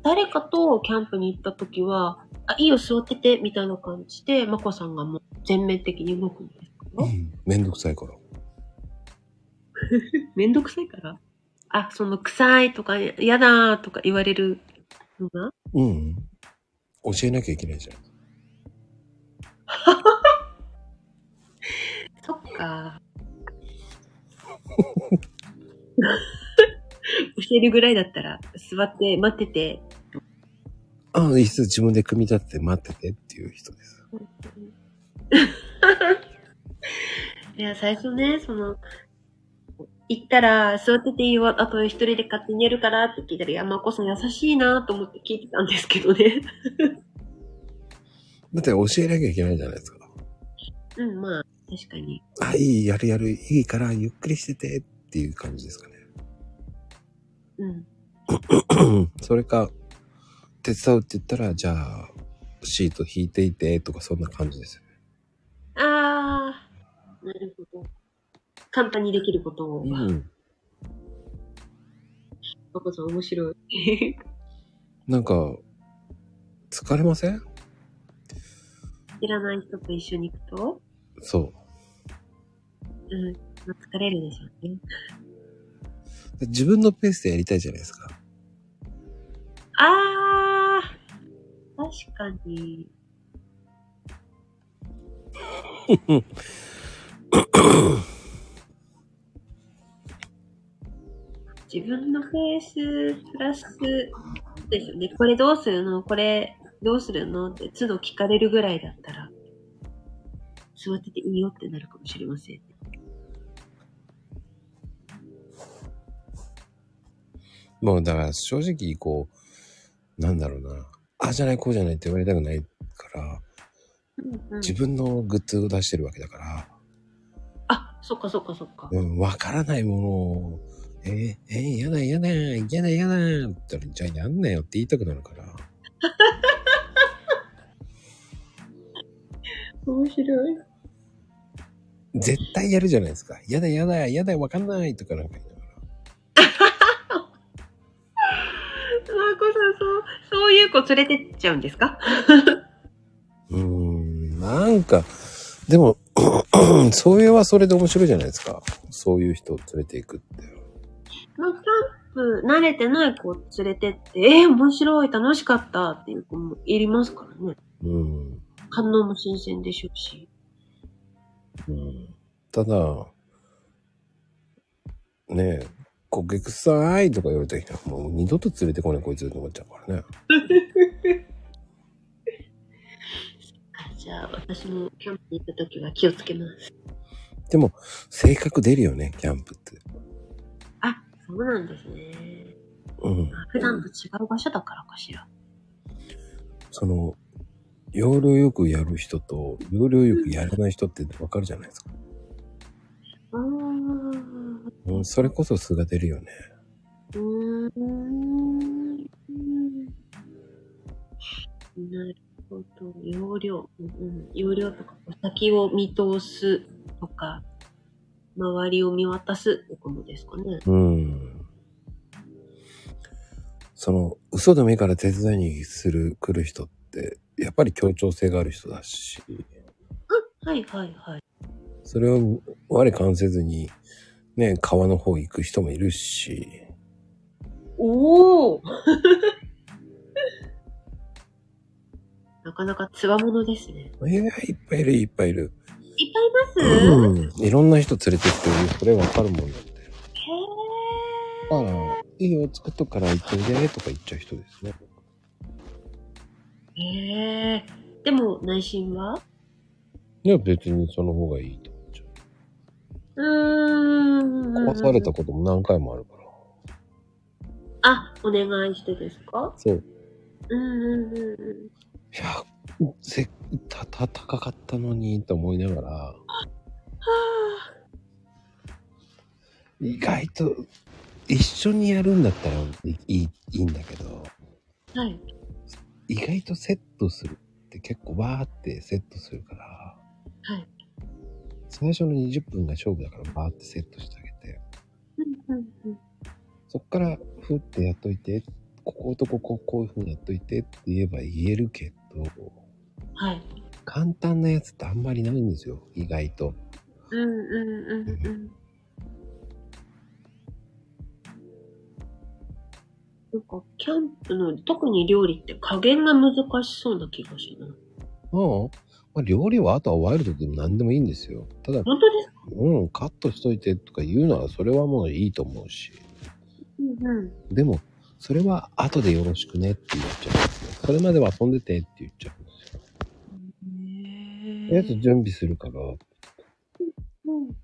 誰かとキャンプに行った時は、あ、いいよ、座ってて、みたいな感じで、まこさんがもう全面的に動くんですか？うんめんどくさいから。めんどくさいから？あ、その、臭いとか、嫌だとか言われるのが？うん。教えなきゃいけないじゃん。そっか。教えるぐらいだったら、座って待ってて、ああ、椅子自分で組み立てて待っててっていう人です。いや、最初ね、その、行ったら、座ってていいよ、あと一人で勝手にやるからって聞いたら、いや、まこさん優しいなと思って聞いてたんですけどね。だって教えなきゃいけないじゃないですか。うん、まあ、確かに。あ、いい、やるやる、いいからゆっくりしててっていう感じですかね。うん。それか、手伝うって言ったら、じゃあ、シート引いていてとかそんな感じですよね。あー、なるほど。簡単にできることを。まうん。こさん面白い。なんか、疲れません？知らない人と一緒に行くと、そうん、まあ疲れるでしょうね。う。自分のペースでやりたいじゃないですか。あー、確かに。自分のペースプラスですよね。これどうするの？これどうするの？って都度聞かれるぐらいだったら、座ってていいよってなるかもしれませんね。もうだから正直こう、なんだろうな。ああじゃないこうじゃないって言われたくないから、うんうん、自分のグッズを出してるわけだから、あ、そっかそっかそっか。うん、わからないものを、えー、えー、やだやだ、やだやだ、って言ったら、じゃあやんなよって言いたくなるから。面白い。絶対やるじゃないですか。やだやだ、やだ、わかんないとかなんか言いながら。マコさん、そう、そういう子連れてっちゃうんですか？うーん、なんか、でも、それはそれで面白いじゃないですか。そういう人を連れていくって。まあ、キャンプ慣れてない子連れてって、えー、面白い、楽しかったっていう子もいりますからね。うん。反応も新鮮でしょうし。うん、ただ、ねえ、焦げ臭いとか言われたら、もう二度と連れてこないこいつって思っちゃうからね。あ じゃあ、私もキャンプに行った時は気をつけます。でも、性格出るよね、キャンプって。あ、そうなんですね。うん。普段と違う場所だからかしら。その、要領よくやる人と、要領よくやらない人ってわかるじゃないですか。うーん。うん、それこそ素が出るよね。うーん。なるほど。容量。うんうん、容量とか、先を見通すとか、周りを見渡すってことですかね。うん。その、嘘でもいいから手伝いにする、来る人って、やっぱり協調性がある人だし、はいはいはい。それを我関せずに、ね、川の方行く人もいるし、おお なかなかつわものですね。いや、いっぱいいる、いっぱいいる。いっぱいいます、へうん。いろんな人連れてきてる、それわかるもんなんで。ー。だから、いいよ、作っとくから行ってみて、とか言っちゃう人ですね。へえ。でも、内心は？いや、別にその方がいいと思っちゃうーん。う。壊されたことも何回もあるから。あ、お願いしてですか？そう。うんうんうんうん。いや、せ、た、た、高かったのに、と思いながら、は意外と、一緒にやるんだったらいい、いいんだけど、あ。はい。意外とセットするって結構わーってセットするから、はい。最初の20分が勝負だからバーってセットしてあげて、うんうんうん。そっからふってやっといて、こことこここういう風にやっといてって言えば言えるけど、はい。簡単なやつってあんまりないんですよ、意外と。うんうんうんうん。なんか、キャンプの、特に料理って加減が難しそうな気がします。うん。まあ、料理はあとはワイルドでも何でもいいんですよ。ただ、本当ですか？うん、カットしといてとか言うならそれはもういいと思うし。うんうん。でも、それは後でよろしくねって言っちゃうんですよ。それまでは遊んでてって言っちゃうんですよ。へとりあえず準備するから、うん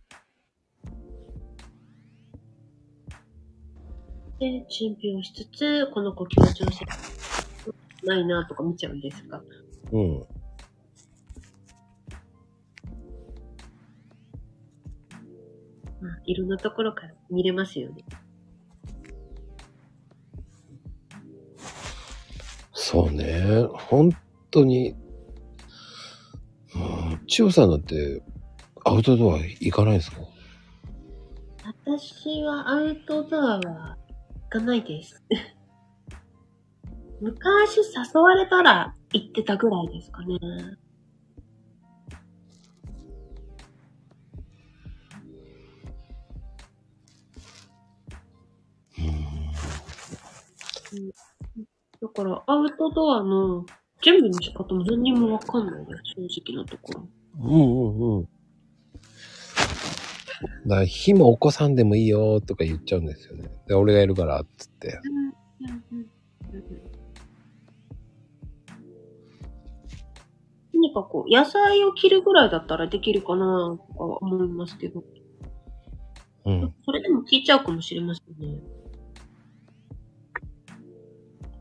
で、準備をしつつ、この子気持ちよさないなとか見ちゃうんですかうん。まあ、いろんなところから見れますよね。そうね。本当に、うん、千代さんだって、アウトドア行かないですか？私はアウトドアは行かないです。昔誘われたら行ってたぐらいですかね。だから、アウトドアの準備の仕方も何にもわかんないです、正直なところ。うんうんうん。だから、火も起こさんでもいいよとか言っちゃうんですよね。で、俺がいるから、っつって。何かこう、野菜を切るぐらいだったらできるかなとかは思いますけど、うん。それでも聞いちゃうかもしれませんね。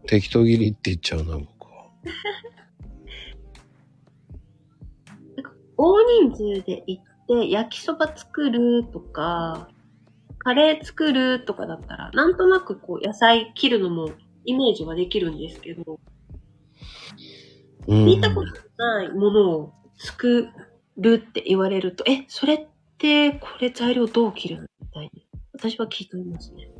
適当切りって言っちゃうな、僕は。大人数で行って焼きそば作るとか、カレー作るとかだったら、なんとなくこう野菜切るのもイメージはできるんですけど、うん。見たことないものを作るって言われると、え、それってこれ材料どう切るの？みたいに。私は聞いていますね。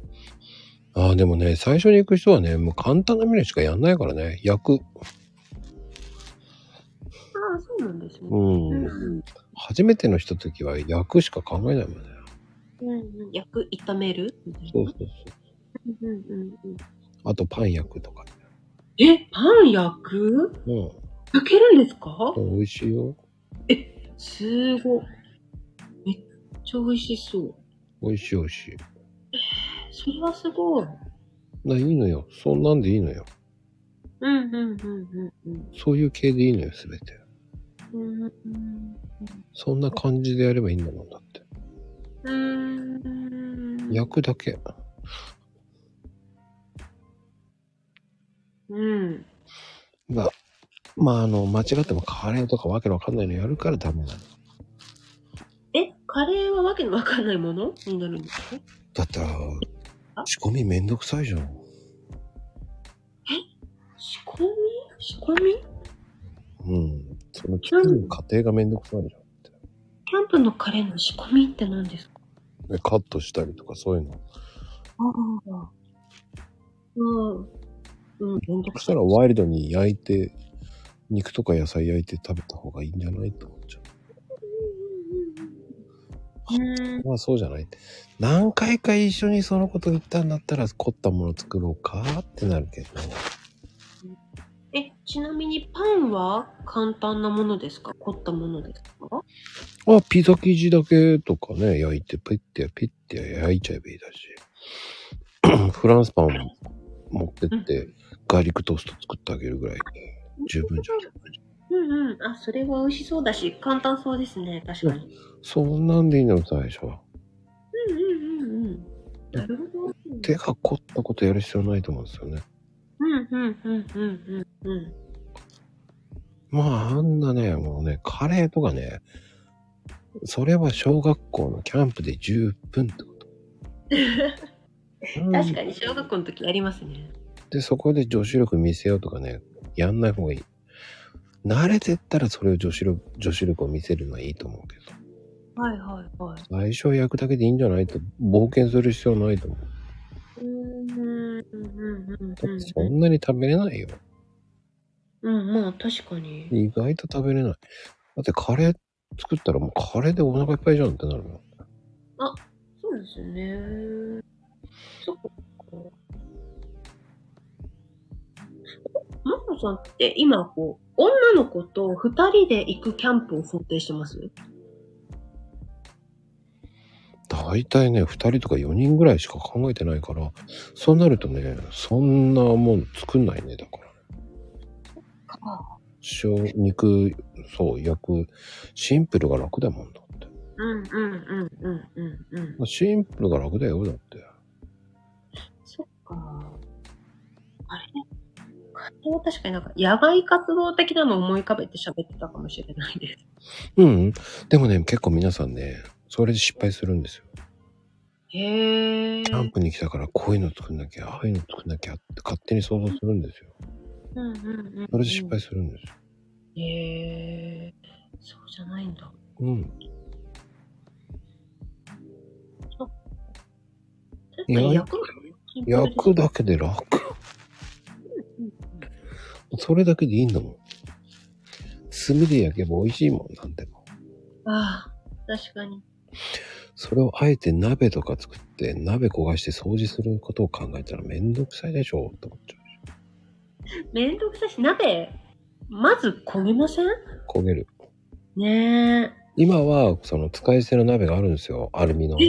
ああ、でもね、最初に行く人はね、もう簡単なメニューしかやんないからね。焼く。ああ、そうなんですね。う。うんん初めての人時は焼くしか考えないもんね。うんうん。焼く、炒めるみたいな。そうそうそう。うんうんうんあとパン焼くとかね。え、パン焼く？うん。焼けるんですか？美味しいよ。すごい。めっちゃ美味しそう。美味しい美味しい。それはすごい。らいいのよ。そんなんでいいのよ。うんうんうんうんうん。そういう系でいいのよ、すべて。うんうんそんな感じでやればいいんだもんだって。うん。焼くだけ。うん。まあ、まあ、あの、間違ってもカレーとかわけのわかんないのやるからダメなの。え、カレーはわけのわかんないもの？になるんですかだったらあ、仕込みめんどくさいじゃん。仕込み？仕込み？うん。その作る過程がめんどくさいじゃんって。キャンプのカレーの仕込みって何ですか？でカットしたりとかそういうの。ああ。うん。うん、めんどくさいそしたら。ワイルドに焼いて、肉とか野菜焼いて食べた方がいいんじゃないと。まあそうじゃない？何回か一緒にそのこと言ったんだったら凝ったもの作ろうかってなるけど。え、ちなみにパンは簡単なものですか？凝ったものですか？あ、ピザ生地だけとかね、焼いて、ピッて、ピッて焼いちゃえばいいだし。フランスパンを持ってって、ガーリックトースト作ってあげるぐらい十分じゃん。うんうん。あ、それは美味しそうだし、簡単そうですね。確かに。そんなんでいいの最初は。うんうんうんうん。なるほど。手が凝ったことやる必要ないと思うんですよね。うんうんうんうんうんうん。まあ、あんなね、もうね、カレーとかね、それは小学校のキャンプで十分ってこと。う ん確かに小学校の時ありますね。で、そこで女子力見せようとかね、やんない方がいい。慣れてったらそれを女子力、女子力を見せるのはいいと思うけど。はいはいはい。最初は焼くだけでいいんじゃないと、冒険する必要ないと思う。うんうんうんうんだってそんなに食べれないよ。うん、まあ確かに。意外と食べれない。だってカレー作ったらもうカレーでお腹いっぱいじゃんってなるの。そうですね。そっか。マコさんって今こう、女の子と二人で行くキャンプを想定してます？大体ね、2人とか4人ぐらいしか考えてないから、そうなるとね、そんなもん作んないね、だから。か。塩、肉、そう、焼く、シンプルが楽だもんだって。うんうんうんうんうんうん。シンプルが楽だよ、だって。そっか。あれ？あれは確かになんか野外活動的なのを思い浮かべて喋ってたかもしれないです。うん。でもね、結構皆さんね、それで失敗するんですよ。へー。キャンプに来たからこういうの作んなきゃ、ああいうの作んなきゃって勝手に想像するんですよ。うんうんうんうん。それで失敗するんですよ。へー。そうじゃないんだ。うん。確かに焼くの焼くだけで楽。それだけでいいんだもん。炭で焼けば美味しいもん、なんでも。ああ、確かに。それをあえて鍋とか作って、鍋焦がして掃除することを考えたらめんどくさいでしょって思っちゃめんどくさいし、鍋、まず焦げません？う。焦げる。ねえ。今は、その使い捨ての鍋があるんですよ。アルミの。使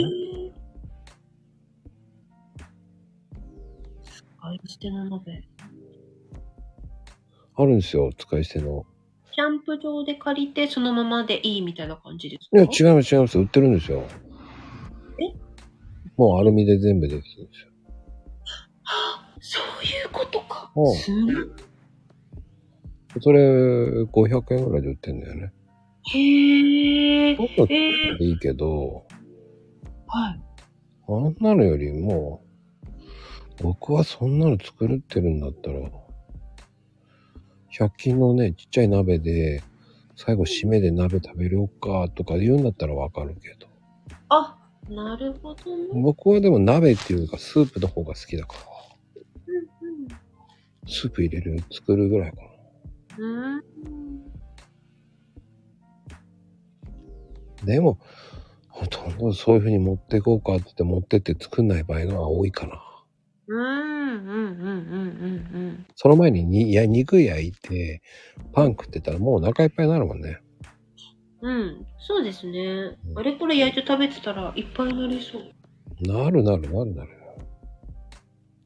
い捨ての鍋。あるんですよ。使い捨ての。キャンプ場で借りてそのままでいいみたいな感じですいや、か違います、違います。売ってるんですよ。もうアルミで全部できてるんですよ。そういうことか。うんすごいそれ、500円ぐらいで売ってんだよね。へえ。ちょっとえー、いいけど、はい。あんなのよりも、僕はそんなの作ってるんだったら、100均のね、ちっちゃい鍋で、最後締めで鍋食べようかとか言うんだったらわかるけど。あ、なるほどね。僕はでも鍋っていうかスープの方が好きだから、うんスープ入れる、作るぐらいかな。うん。うん。でも、ほとんどそういう風に持っていこうかって言って持ってって作んない場合が多いかな。その前にに、いや、肉焼いて、パン食ってたらもうお腹いっぱいになるもんね。うん、そうですねう。んあれこれ焼いて食べてたらいっぱいになりそう。なるなるなるなる。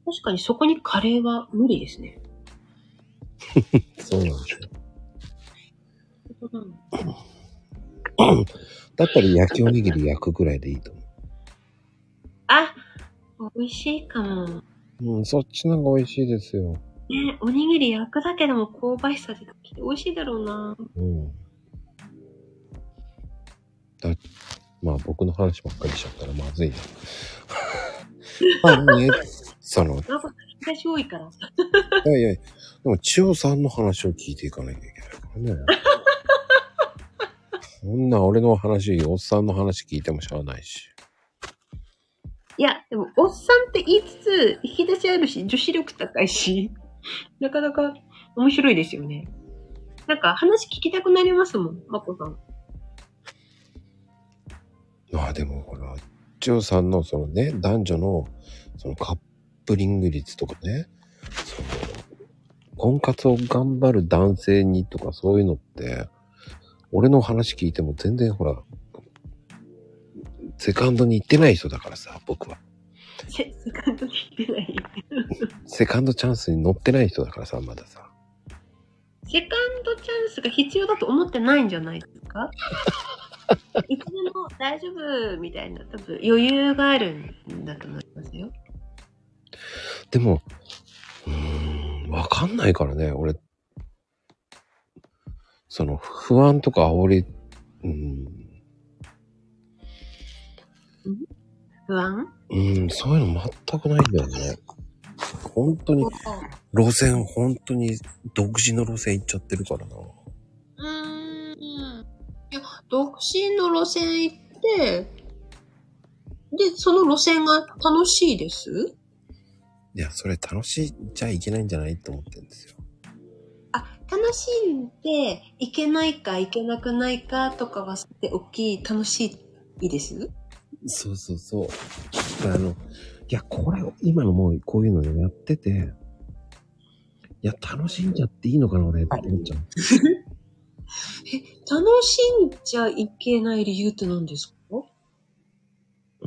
確かにそこにカレーは無理ですね。そうなんですよ。だったら焼きおにぎり焼くぐらいでいいと思あ、美味しいかも。ねう。うん、そっちの方が美味しいですよ。おにぎり焼くだけでも香ばしさで美味しいだろうな。うん。だ、まあ僕の話ばっかりしちゃったらまずいな。まあね、その、いなんか引き出し多いから。やいや、でも千代さんの話を聞いていかなきゃいけないからね。そんな俺の話、おっさんの話聞いてもしゃあないし。いや、でも、おっさんって言いつつ、引き出しあるし、女子力高いし、なかなか面白いですよね。なんか話聞きたくなりますもん、まこさん。まあでもほら、千代さんのそのね、男女のそのカップリング率とかね、その、婚活を頑張る男性にとかそういうのって、俺の話聞いても全然ほら、セカンドに行ってない人だからさ、僕は。セセカンドに行ってない。セカンドチャンスに乗ってない人だからさ、まださ。セカンドチャンスが必要だと思ってないんじゃないですか？いつでも大丈夫みたいな多分余裕があるんだと思いますよ。でも、うーん、わかんないからね、俺。その、不安とか煽り、うん、不安？うん、そういうの全くないんだよね。本当に、路線、本当に独自の路線行っちゃってるからな。うーん。いや、独身の路線行って、で、その路線が楽しいです？いや、それ楽しいじゃいけないんじゃないと思ってるんですよ。あ、楽しんで、行けないか行けなくないかとかはさておき、楽しいです？そうそうそう。あの、いや、これ、今のもうこういうのでやってて、いや、楽しんじゃっていいのかな、俺、って思っちゃう。え、楽しんじゃいけない理由って何ですか？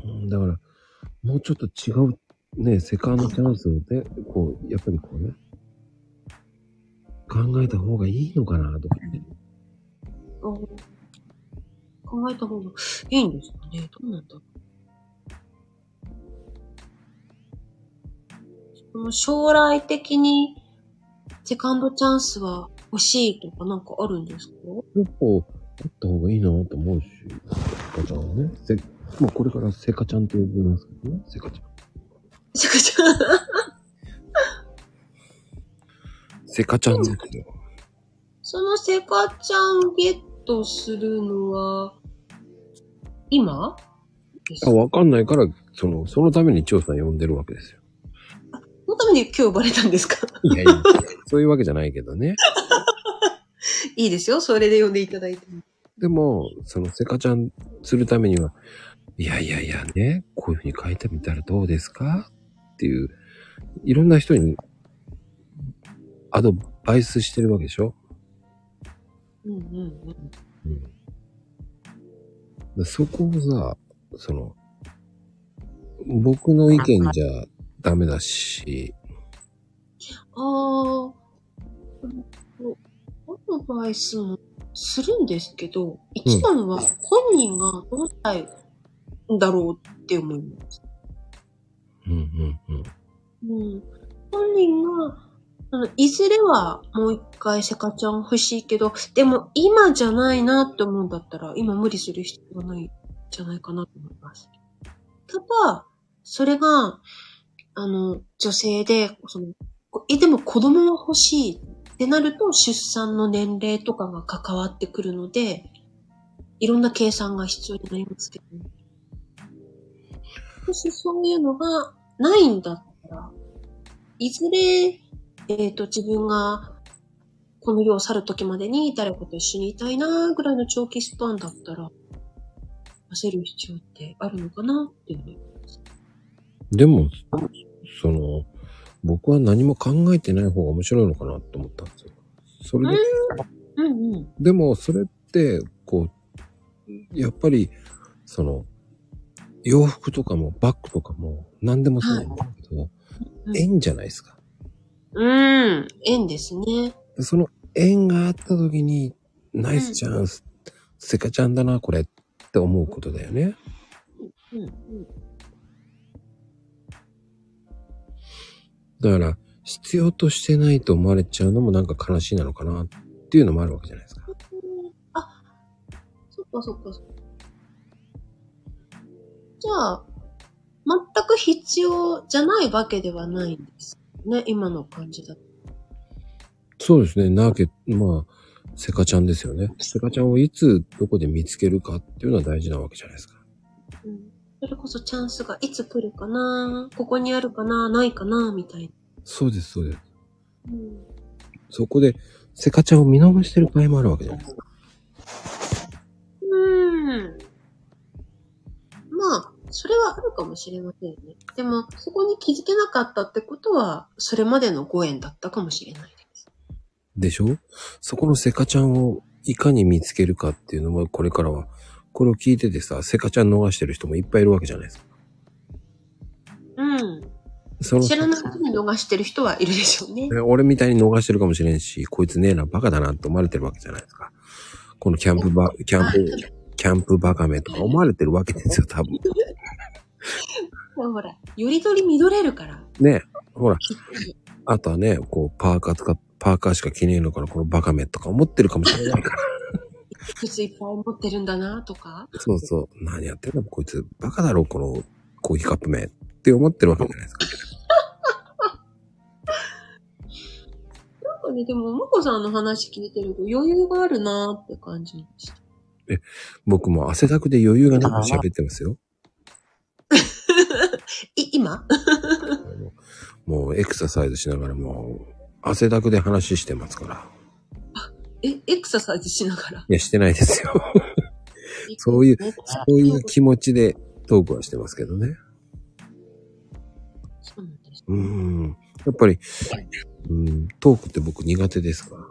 うん、だから、もうちょっと違う、ね、セカンドチャンスで、こう、やっぱりこうね、考えた方がいいのかな、とかね。考えた方がいいんですか？ねどうなんだろうその将来的にセカンドチャンスは欲しいとかなんかあるんですか？やっぱ、あった方がいいなと思うし、セカちゃんはね。せ、まあこれからセカちゃんって呼びますけどね、セカちゃん。セカちゃん。セカちゃんですよ。そのセカちゃんゲットするのは、今？ですあ、わかんないから、その、そのために張さん呼んでるわけですよ。そのために今日呼ばれたんですか？いやいや、そういうわけじゃないけどね。いいですよ。それで呼んでいただいて。でも、そのセカちゃんするためには、いやいやいやね、こういうふうに書いてみたらどうですか？っていう、いろんな人にアドバイスしてるわけでしょ？うんうんうん。うん。でそこをさ、その、僕の意見じゃダメだし、ああ、アドバイスもするんですけど、一番は本人がどうしたいんだろうって思います。うんうんうん。うん、本人が、あのいずれはもう一回セカちゃん欲しいけど、でも今じゃないなって思うんだったら、今無理する必要はないんじゃないかなと思います。ただ、それが、あの、女性で、その、え、でも子供は欲しいってなると、出産の年齢とかが関わってくるので、いろんな計算が必要になりますけど、ねもしそういうのがないんだったら、いずれ、えっ、と、自分がこの世を去る時までに誰かと一緒にいたいなぐらいの長期スパンだったら、焦る必要ってあるのかなっていうふうに。でも、その、僕は何も考えてない方が面白いのかなって思ったんですよ。それで、うんうん。でもそれって、こう、やっぱり、その、洋服とかもバッグとかも何でもそうなんだけど、うん縁じゃないですか。うん。縁ですね。その縁があった時に、ナイスチャンス、セカちゃんだな、これって思うことだよね。うんうん。だから、必要としてないと思われちゃうのもなんか悲しいなのかなっていうのもあるわけじゃないですか。あ、そっかそっかそっか。じゃあ、全く必要じゃないわけではないんですね。今の感じだと。そうですね。なわけ、まあ、セカちゃんですよね。セカちゃんをいつ、どこで見つけるかっていうのは大事なわけじゃないですか。うん。それこそチャンスがいつ来るかな？ここにあるかな？ないかな？みたいな。そうです、そうです。うん。そこで、セカちゃんを見逃してる場合もあるわけじゃないですか。それはあるかもしれませんね。でも、そこに気づけなかったってことは、それまでのご縁だったかもしれないです。でしょ？そこのセカちゃんをいかに見つけるかっていうのも、これからは、これを聞いててさ、セカちゃん逃してる人もいっぱいいるわけじゃないですか。うんその知らないうちに逃してる人はいるでしょうね。俺みたいに逃してるかもしれんし、こいつねえな、バカだなって思われてるわけじゃないですか。このキャンプバ、キャンプ、キャンプバカめとか思われてるわけですよ、多分。ほら、よりどり乱れるから。ねほら、あとはね、こう、パーカー使っパーカーしか着ねえのかな、このバカめとか思ってるかもしれないから。靴いっぱい持ってるんだなとか。そうそう。何やってんだ、こいつ、バカだろ、このコーヒーカップめって思ってるわけじゃないですか。なんかね、でも、もこさんの話聞いてると余裕があるなーって感じました。僕も汗だくで余裕がなく喋ってますよ。い、今？もうエクササイズしながらもう、汗だくで話してますから。え、エクササイズしながら？いや、してないですよ。そういうそういう気持ちでトークはしてますけどね。そうなんです。うーん。やっぱり、うん、トークって僕苦手ですから。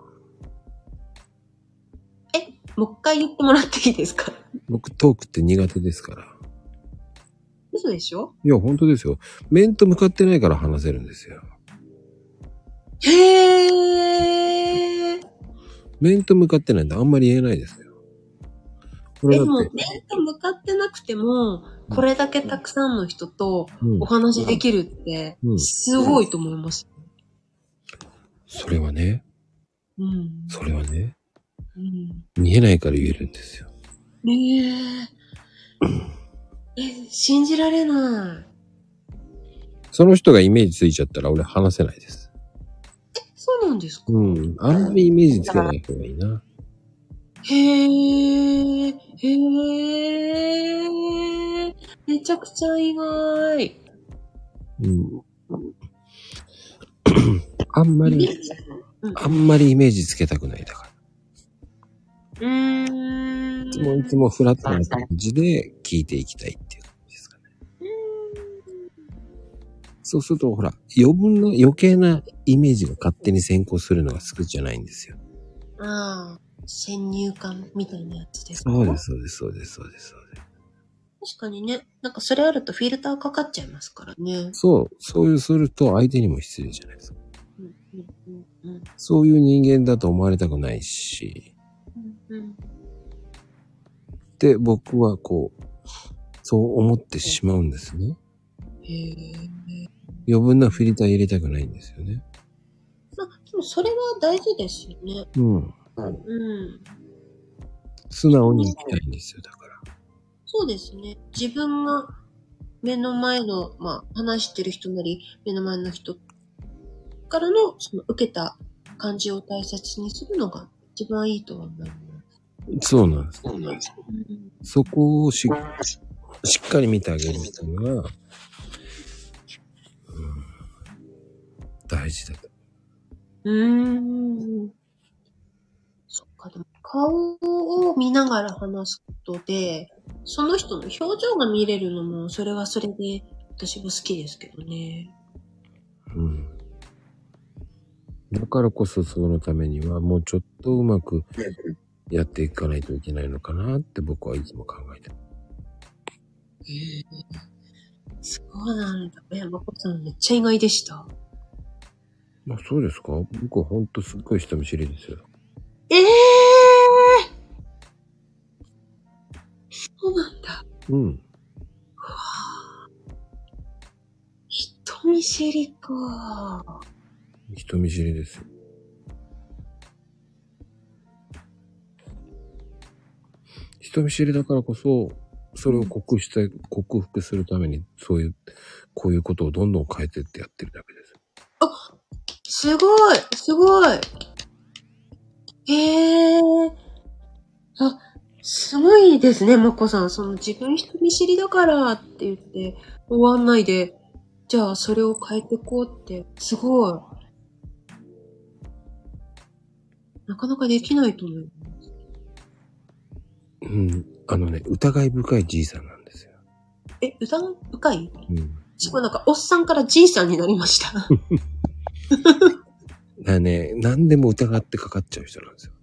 もう一回言ってもらっていいですか？僕トークって苦手ですから。嘘でしょ？いや、本当ですよ。面と向かってないから話せるんですよ。へー。面と向かってないんであんまり言えないですよ。これでも、面と向かってなくても、これだけたくさんの人とうんお話できるってう、んすごいと思います。それはね、うん。それはね、うん見えないから言えるんですよ。ねえ。え、信じられない。その人がイメージついちゃったら俺話せないです。そうなんですか、うん。あんまりイメージつけない方がいいな。へえ、へえ、めちゃくちゃ意外。うん。あんまり、うんあんまりイメージつけたくないだから。うーん。いつもいつもフラットな感じで聞いていきたいっていう感じですかね。そうすると、ほら、余分な余計なイメージが勝手に先行するのが好きじゃないんですよ。ああ、先入観みたいなやつですか？そうです、そうです、そうです、そうです、そうです。確かにね。なんかそれあるとフィルターかかっちゃいますからね。そう、そういうすると相手にも失礼じゃないですか。うんうんうんうんそういう人間だと思われたくないし、うんうんで、僕はこう、そう思ってしまうんですね。へえ。余分なフィルター入れたくないんですよね。まあ、でもそれは大事ですよね。うん。うん。素直に行きたいんですよ、だから。そうですね。自分が目の前の、まあ、話してる人なり、目の前の人からの、その受けた感じを大切にするのが一番いいとは思います。そうなんです。うんそこをししっかり見てあげるっていうのが、うん、大事だと。うーん。そっか、でも顔を見ながら話すことで、その人の表情が見れるのも、それはそれで、私も好きですけどね。うん。だからこそそのためにはもうちょっとうまくやっていかないといけないのかなって僕はいつも考えてる。へえ。そうなんだ。え、まこさんめっちゃ意外でした。まあそうですか？僕はほんとすっごい人見知りですよ。ええそうなんだ。うん。人見知りか。人見知りですよ。人見知りだからこそ、それを克服して、克服するために、そういう、こういうことをどんどん変えてってやってるだけです。すごいすごいへえ。あ、すごいですね、まこさん。その自分人見知りだからって言って終わんないで、じゃあそれを変えていこうって、すごい。なかなかできないと思う。うん、あのね、疑い深いじいさんなんですよ。え、疑い深い？うん。すごいなんか、おっさんからじいさんになりました。だね、何でも疑ってかかっちゃう人なんですよ。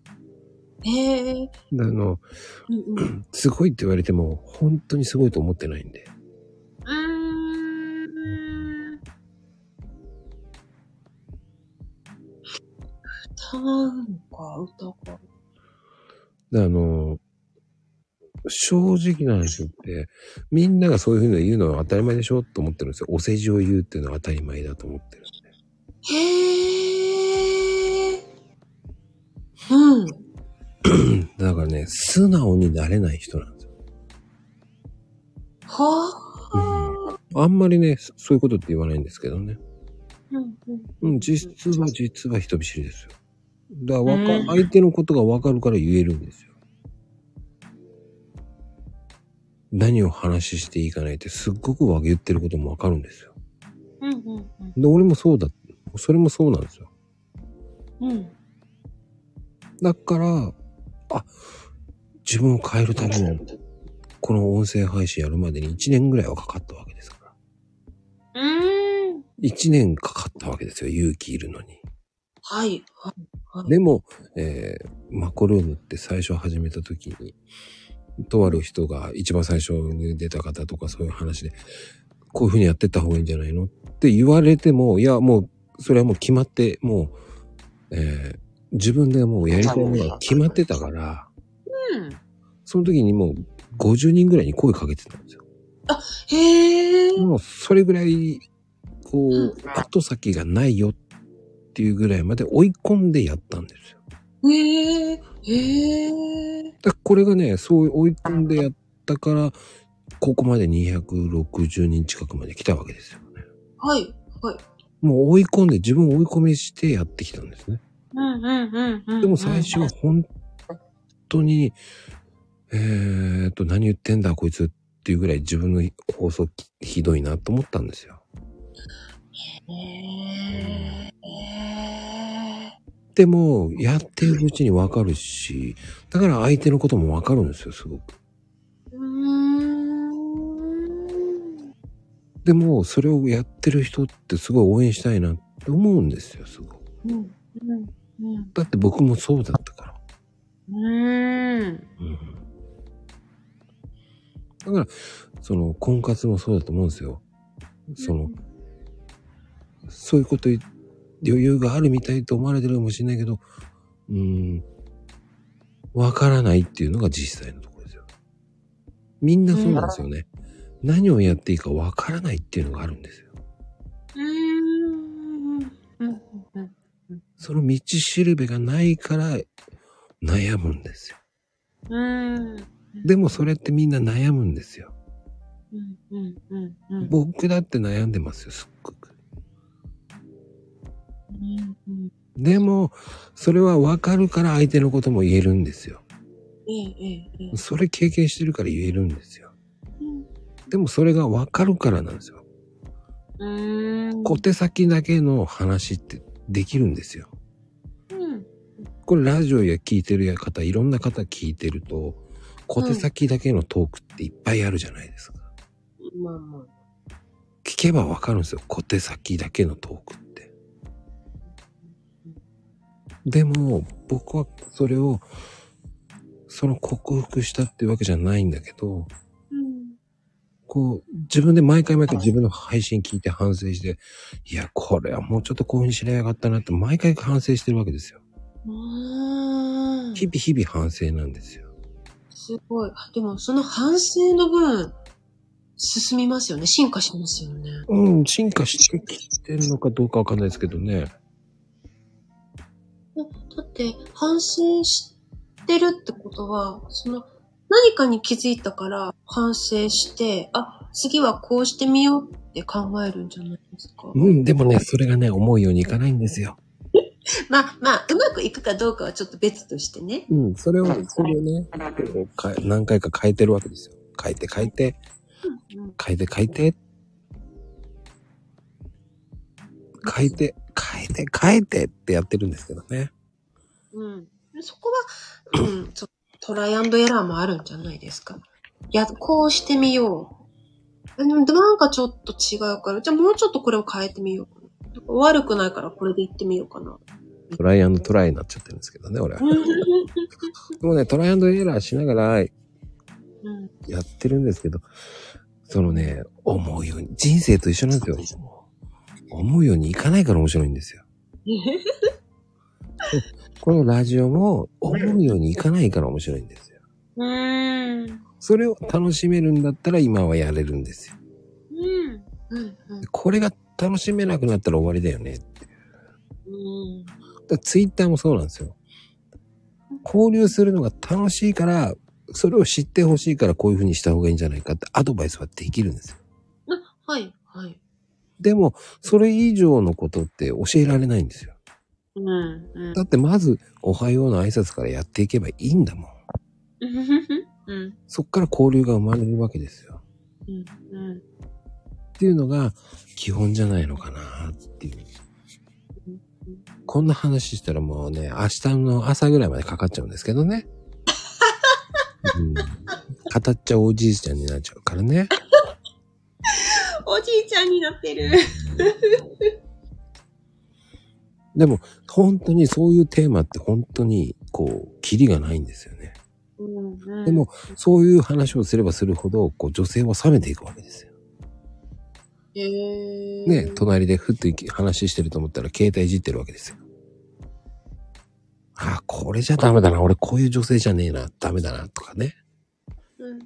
へえ。あの、うんうん、すごいって言われても、本当にすごいと思ってないんで。うん。疑うか、疑う。あの、正直な話って、みんながそういうふうに言うのは当たり前でしょと思ってるんですよ。お世辞を言うっていうのは当たり前だと思ってるんで。へー。うん。だからね、素直になれない人なんですよ。はあんまりね、そそういうことって言わないんですけどね。ぁ。うんうんうん、実は実は人見知りですよ。だからわか、うん相手のことがわかるから言えるんですよ。何を話していいかないってすっごく言ってることもわかるんですよ。うんうんで、俺もそうだ。それもそうなんですよ。うん。うん。だから、あ、自分を変えるために、この音声配信やるまでに1年ぐらいはかかったわけですから。うーん。1年かかったわけですよ、勇気いるのに。はい。はい。はい。でも、えーマコルームって最初始めた時に、とある人が一番最初に出た方とかそういう話で、こういう風にやってった方がいいんじゃないのって言われても、いや、もう、それはもう決まって、もう、えー自分でもうやりたいものが決まってたから、うん。その時にもう50人ぐらいに声かけてたんですよ。へー。もうそれぐらい、こうう、後先がないよっていうぐらいまで追い込んでやったんですよ。へー。へー。だこれがね、そう追い込んでやったから、ここまで260人近くまで来たわけですよね。はい。はい。もう追い込んで自分を追い込みしてやってきたんですね。うんうんうんうん。でも最初は本当に、えーっと、何言ってんだこいつっていうぐらい自分の放送ひどいなと思ったんですよ。へー。へでも、やっているうちにわかるし、だから相手のこともわかるんですよ、すごく。でも、それをやってる人ってすごい応援したいなって思うんですよ、すごく。うん。うん。うん。だって僕もそうだったから。うーん。うん。だから、その、婚活もそうだと思うんですよ。その、そういうこと言余裕があるみたいと思われてるかもしれないけど、うーん、わからないっていうのが実際のところですよ。みんなそうなんですよね。何をやっていいかわからないっていうのがあるんですよ。その道しるべがないから悩むんですよ。うん。でもそれってみんな悩むんですよ。うん。うん。うん。うん。僕だって悩んでますよ、すっごく。でも、それはわかるから相手のことも言えるんですよ。ええ、ええ、ええ。それ経験してるから言えるんですよ。うんでもそれがわかるからなんですよ。小手先だけの話ってできるんですよ。うん。これラジオや聞いてる方、いろんな方聞いてると、小手先だけのトークっていっぱいあるじゃないですか。まあまあ。聞けばわかるんですよ。小手先だけのトークって。でも、僕はそれを、その克服したっていうわけじゃないんだけど、うん。こう、自分で毎回毎回自分の配信聞いて反省して、いや、これはもうちょっとこういう風にしりゃよかったなって毎回反省してるわけですよ。日々日々反省なんですよ。すごい。でも、その反省の分、進みますよね。進化しますよね。うん、進化してきてるのかどうかわかんないですけどね。だって、反省してるってことは、その、何かに気づいたから反省して、あ、次はこうしてみようって考えるんじゃないですか？うん、でもね、それがね、思うようにいかないんですよ。まあまあ、うまくいくかどうかはちょっと別としてね。うん、それを、それをね、か何回か変えてるわけですよ。変えて変えて、うん変えて変えて、変えて、変えて、変えてってやってるんですけどね。うん。そこは、うん、ちょトライアンドエラーもあるんじゃないですか。いや、こうしてみよう。でもなんかちょっと違うから、じゃあもうちょっとこれを変えてみようかな。悪くないからこれでいってみようかな。トライアンドトライになっちゃってるんですけどね、俺は。でもね、トライアンドエラーしながらうんやってるんですけど、そのね、思うように、人生と一緒なんですよ。思うようにいかないから面白いんですよ。このラジオも思うようにいかないから面白いんですよ。うーん。それを楽しめるんだったら今はやれるんですよ。うん。うん。うんこれが楽しめなくなったら終わりだよね。うん。ツイッターもそうなんですよ。交流するのが楽しいから、それを知ってほしいからこういう風にした方がいいんじゃないかってアドバイスはできるんですよ。あ、はい。はい。でも、それ以上のことって教えられないんですよ。うん。うん。だってまず、おはようの挨拶からやっていけばいいんだもん。うん。そっから交流が生まれるわけですよ。うん。うん。っていうのが基本じゃないのかなっていう。こん。な話したらもうね、明日の朝ぐらいまでかかっちゃうん。ですけどね。うん、語っちゃうおじいちゃん。になっちゃうからね。おじいちゃん。になってる。でも、本当にそういうテーマって本当に、こう、キリがないんですよね。うん。うんでも、そういう話をすればするほど、こう、女性は冷めていくわけですよ。へーね、隣でふっと話してると思ったら、携帯いじってるわけですよ。ああ、これじゃダメだな。俺こういう女性じゃねえな。ダメだな。とかね。うん。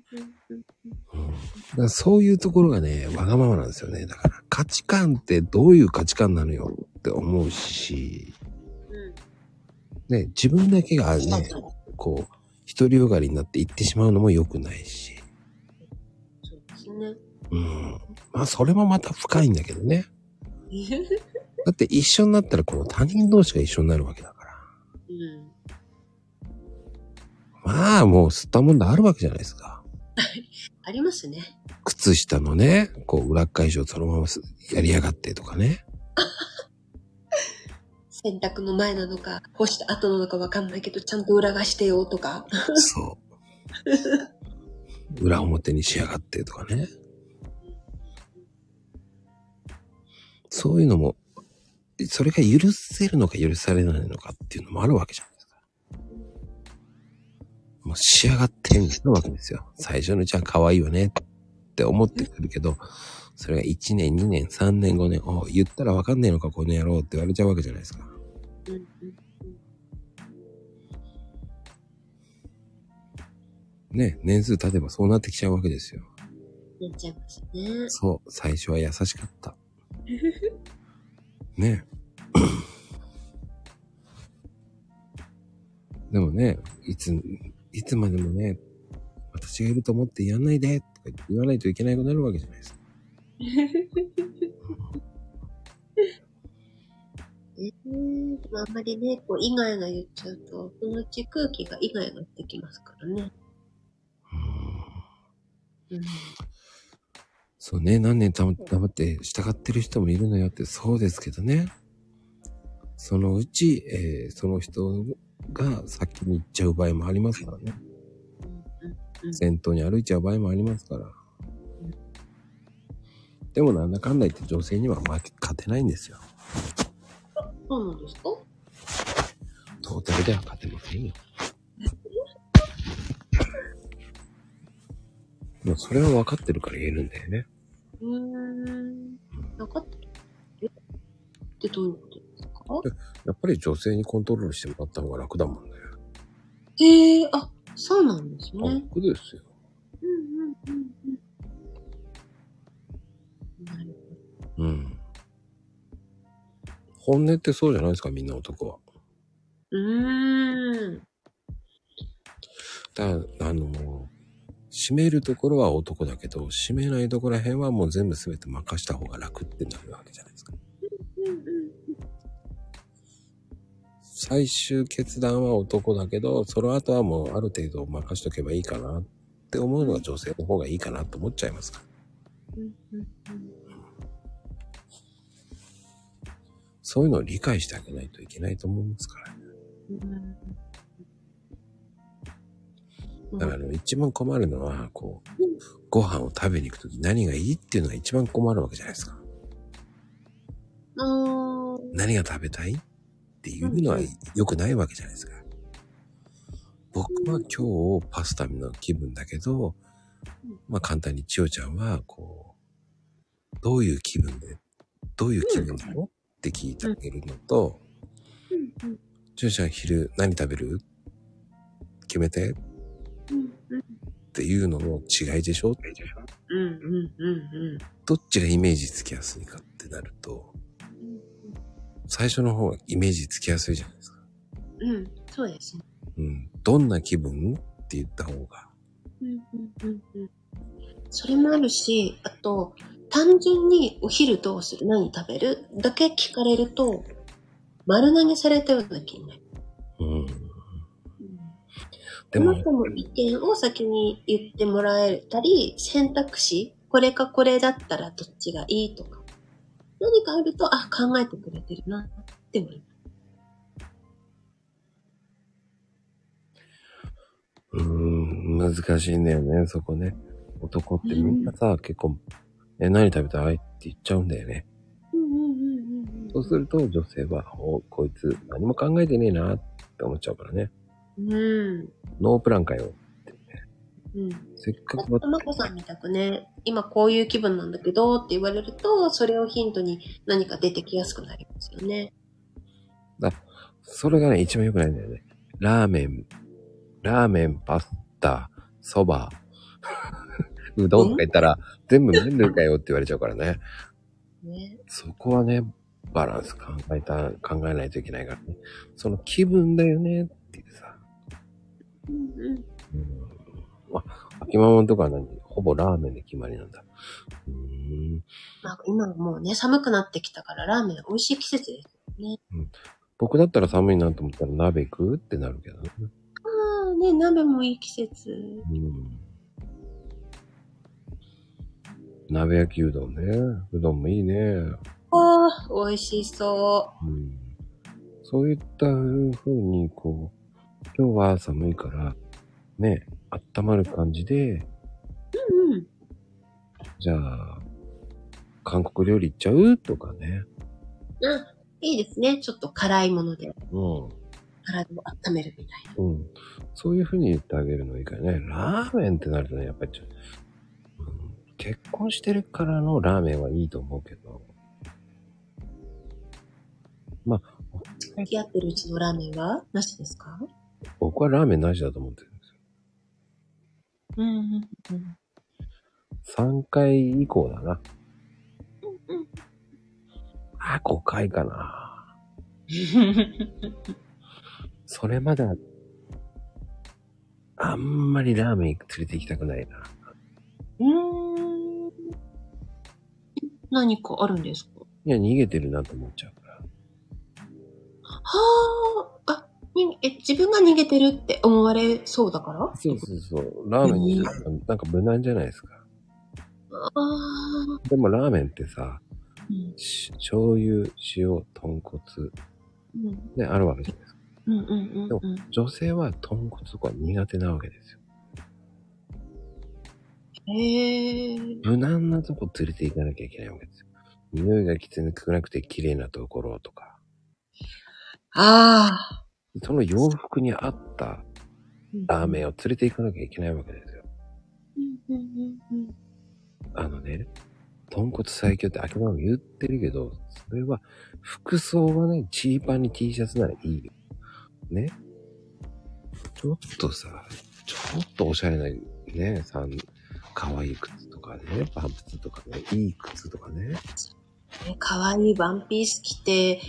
からそういうところがね、わがままなんですよね。だから価値観ってどういう価値観なのよって思うし、うん。ね、自分だけがね、こう、独りよがりになっていってしまうのも良くないし。そうですね。うん。まあ、それもまた深いんだけどね。だって一緒になったらこの他人同士が一緒になるわけだから。うん。まあ、もう吸ったもんだあるわけじゃないですか。ありますね。靴下のね、こう、裏返しをそのまますやりやがってとかね。洗濯の前なのか、干した後なのかわかんないけど、ちゃんと裏返してよとか。そう。裏表にしやがってとかね。そういうのも、それが許せるのか許されないのかっていうのもあるわけじゃないですか。もう仕上がってみたいなわけですよ。最初のうちは可愛いよねって思ってくるけど、それが1年、2年、3年、5年、お言ったらわかんねえのかこの野郎って言われちゃうわけじゃないですか。ね、年数経てばそうなってきちゃうわけですよ。なっちゃいますね。そう、最初は優しかった。ねでもね、いつ、いつまでもね、私がいると思ってやんないで、とか言わないといけなくなるわけじゃないですか。えー、あんまりね、こう、イガイガ言っちゃうと、そのうち空気がイガイガってきますからね。うん。そうね、何年たま黙って従ってる人もいるのよって、そうですけどね。そのうち、えーその人が先に行っちゃう場合もありますからね。うん先頭に歩いちゃう場合もありますから。でもなんだかんだ言って女性には負け勝てないんですよ。そうなんですか？トータルでは勝てませんよ。でもそれは分かってるから言えるんだよね。うーん。なかったえってどういうことやっぱり女性にコントロールしてもらった方が楽だもんね。へえ、あ、そうなんですね。楽ですよ。うんうんうんうん。なるうん。本音ってそうじゃないですか、みんな男は。ほど。うーん。だあの、締めるところは男だけど、締めないところら辺はもう全部全て任した方が楽ってなるわけじゃないですか。最終決断は男だけど、その後はもうある程度任しとけばいいかなって思うのが女性の方がいいかなと思っちゃいますから。うんうんそういうのを理解してあげないといけないと思うんですからね。うん。だからあの一番困るのは、こう、ご飯を食べに行くとき何がいいっていうのが一番困るわけじゃないですか。何が食べたい？っていうのは良くないわけじゃないですか。僕は今日パスタの気分だけど、まあ簡単に千代ちゃんは、こう、どういう気分で、どういう気分なのって聞いてあげるのと、うんうんジュンちゃん昼何食べる？決めて。っていうのの違いでしょ？うんうんうん。どっちがイメージつきやすいかってなると、最初の方がイメージつきやすいじゃないですか。うんうんそうですね。うん。どんな気分って言った方が。うんうんうんうんそれもあるし、あと、単純にお昼どうする？何食べる？だけ聞かれると、丸投げされたような気になる。うん。ででもも、、も意見を先に言ってもらえたり、選択肢、これかこれだったらどっちがいいとか、何かあると、あ、考えてくれてるなって思います。うーん、難しいんだよね、そこね。男ってみんなさ、結構、え、何食べたいって言っちゃうんだよね。うんうんうんうんそうすると女性は、お、こいつ何も考えてねえなって思っちゃうからね。うん。ノープランかよ。うん。せっかくはまこさんみたくね、今こういう気分なんだけどって言われると、それをヒントに何か出てきやすくなりますよね。それがね、一番良くないんだよね。ラーメン、ラーメン、パスタ、そば、うどんとか言ったら、全部麺類かよって言われちゃうからね。ね。そこはね、バランス考えた、考えないといけないからね。その気分だよねっていうさ。うんうん。あ、秋ママのとかは何？ほぼラーメンで決まりなんだ。うーん。まあ今はもうね、寒くなってきたからラーメン美味しい季節ですよね。僕だったら寒いなと思ったら鍋食うってなるけどね。ああ、ね、鍋もいい季節。うん。鍋焼きうどんね。うどんもいいね。ああ、美味しそうん。そういった風に、こう、今日は寒いから、ね、温まる感じで、う。うんうん。じゃあ、韓国料理行っちゃう？とかね。あ、いいですね。ちょっと辛いものでうん。体を温めるみたいな。うん。そういう風に言ってあげるのいいからね。ラーメンってなるとね、やっぱりちょ、うん、結婚してるからのラーメンはいいと思うけど。まあ、付き合ってるうちのラーメンは？なしですか？僕はラーメンなしだと思ってる。うんうんうん。3回以降だな。うんあ、5回かな。それまでは、あんまりラーメン連れて行きたくないな。うーん。何かあるんですか？いや、逃げてるなと思っちゃうから。はあ、あ、にえ、自分が逃げてるって思われそうだから？そうそうそう。ラーメンになんか無難じゃないですか。ああ、でもラーメンってさ、うん、し醤油、塩、豚骨、うん、ね、あるわけじゃないですか。うん、うん、うんうん。女性は豚骨とか苦手なわけですよ。へえ。無難なとこ連れて行かなきゃいけないわけですよ。匂いがきつくなくて綺麗なところとか。ああ。その洋服に合ったラーメンを連れて行かなきゃいけないわけですよ。あのね、豚骨最強って秋葉も言ってるけど、それは服装はね、ジーパンに T シャツならいいよ。ね。ちょっとさ、ちょっとおしゃれなね、さん、可愛い靴とかね、パンプスとかね、いい靴とかね。ね、かわいいワンピース着て、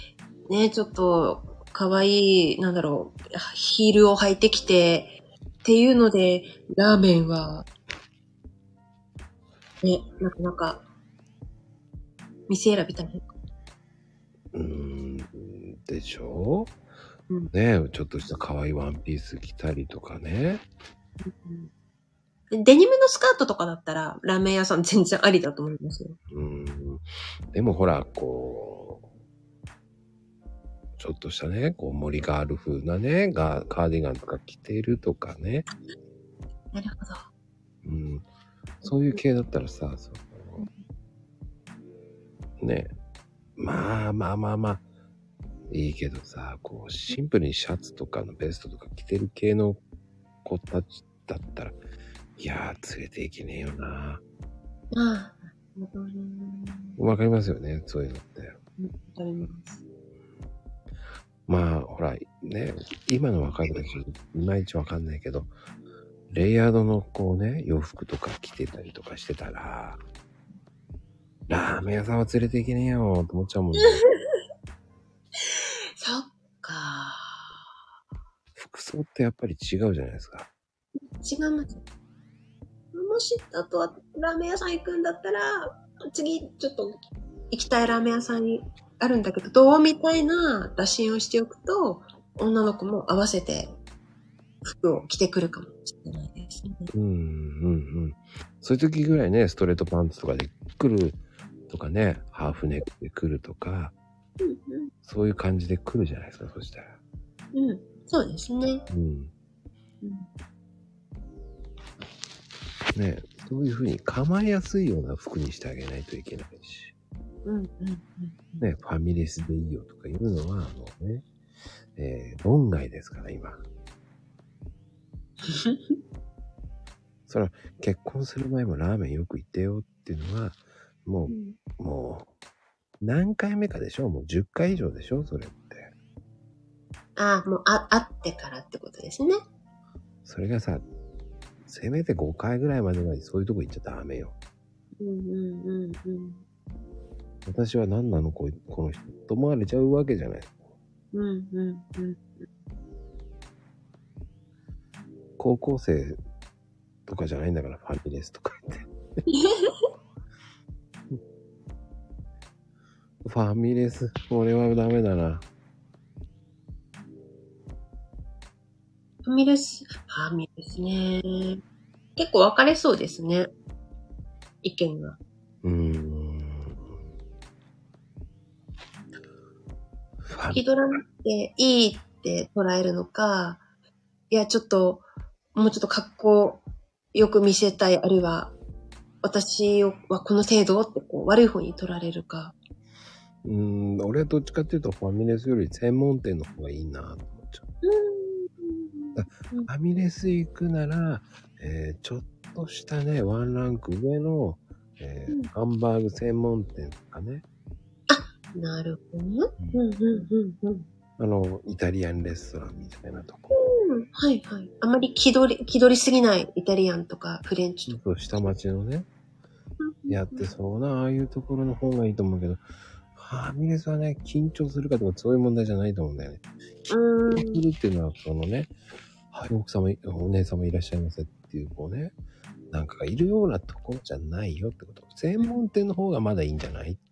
ね、ちょっと、かわいい、なんだろう、ヒールを履いてきて、っていうので、ラーメンは、ね、なかなか、店選び大変。うーん、でしょ？うんねちょっとした可愛いワンピース着たりとかね。でデニムのスカートとかだったら、ラーメン屋さん全然ありだと思いますよ。うーん。でもほら、こう、ちょっとしたね、こう森ガール風なね、がカーディガンとか着てるとかね。なるほど。うん。そういう系だったらさ、その、ね、まあまあまあまあ、いいけどさ、こう、シンプルにシャツとかのベストとか着てる系の子たちだったら、いやー、連れていけねえよな。ああ。わかりますよね、そういうのって。わかります。まあ、ほら、ね、今の若い子たち、いまいちわかんないけど、レイヤードのこうね、洋服とか着てたりとかしてたら、ラーメン屋さんは連れていけねえよ、と思っちゃうもんね。そっか。服装ってやっぱり違うじゃないですか。違います。もし、あとはラーメン屋さん行くんだったら、次、ちょっと行きたいラーメン屋さんにあるんだけど、どうみたいな打診をしておくと、女の子も合わせて服を着てくるかもしれないですね。うん、うん、うん。そういう時ぐらいね、ストレートパンツとかで来るとかね、ハーフネックで来るとか、うんそういう感じで来るじゃないですか、そしたら。うん。うん。そうですね。うん。うんね、そういうふうに構えやすいような服にしてあげないといけないし。うんうんうん。ね、ファミレスでいいよとかいうのは、もうね、えー、論外ですから、今。それは、結婚する前もラーメンよく行ってよっていうのは、もう、もう、何回目かでしょもう10回以上でしょ？それって。ああ、もう、あ、会ってからってことですね。それがさ、せめて5回ぐらいまではそういうとこ行っちゃダメよ。うんうんうんうん。私は何なの？こいこの人と思われちゃうわけじゃない。うんうんうん。高校生とかじゃないんだから、ファミレスとか言って。ファミレス、俺はダメだな。ファミレス、ファミレスね。結構分かれそうですね。意見が。ファ気取らなくていいって捉えるのか、いや、ちょっと、もうちょっと格好よく見せたい、あるいは、私はこの程度ってこう悪い方に取られるか。うーん、俺はどっちかっていうとファミレスより専門店の方がいいなと思っちゃう。ファミレス行くなら、えーちょっとしたね、ワンランク上の、えーうんハンバーグ専門店とかね、なるほどね。うんうんうんうん。あの、イタリアンレストランみたいなとこ。うんはいはい。あまり気取り、気取りすぎないイタリアンとかフレンチとか。そう下町のね、やってそうな、ああいうところの方がいいと思うけど、ファミレスはね、緊張するかとかそういう問題じゃないと思うんだよね。うーん。緊張するっていうのは、そのね、はい、奥様、お姉様いらっしゃいませっていう、こうね、なんかがいるようなところじゃないよってこと。専門店の方がまだいいんじゃないってい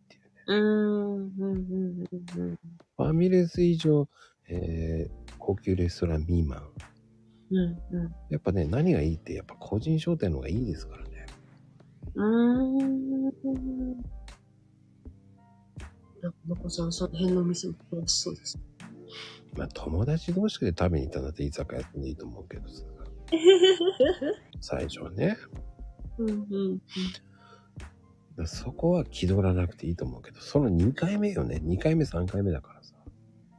うん。うんうんうんうん。ファミレス以上、えー、高級レストラン未満。うんうん。やっぱね、何がいいって、やっぱ個人商店の方がいいですからね。うーん。なんか、まこさん、その辺のお店も楽しそうです。まあ、友達同士で食べに行ったんだって居酒屋っていいと思うけどさ。最初はね。うんうん。だからそこは気取らなくていいと思うけど、その2回目よね。2回目、3回目だからさ。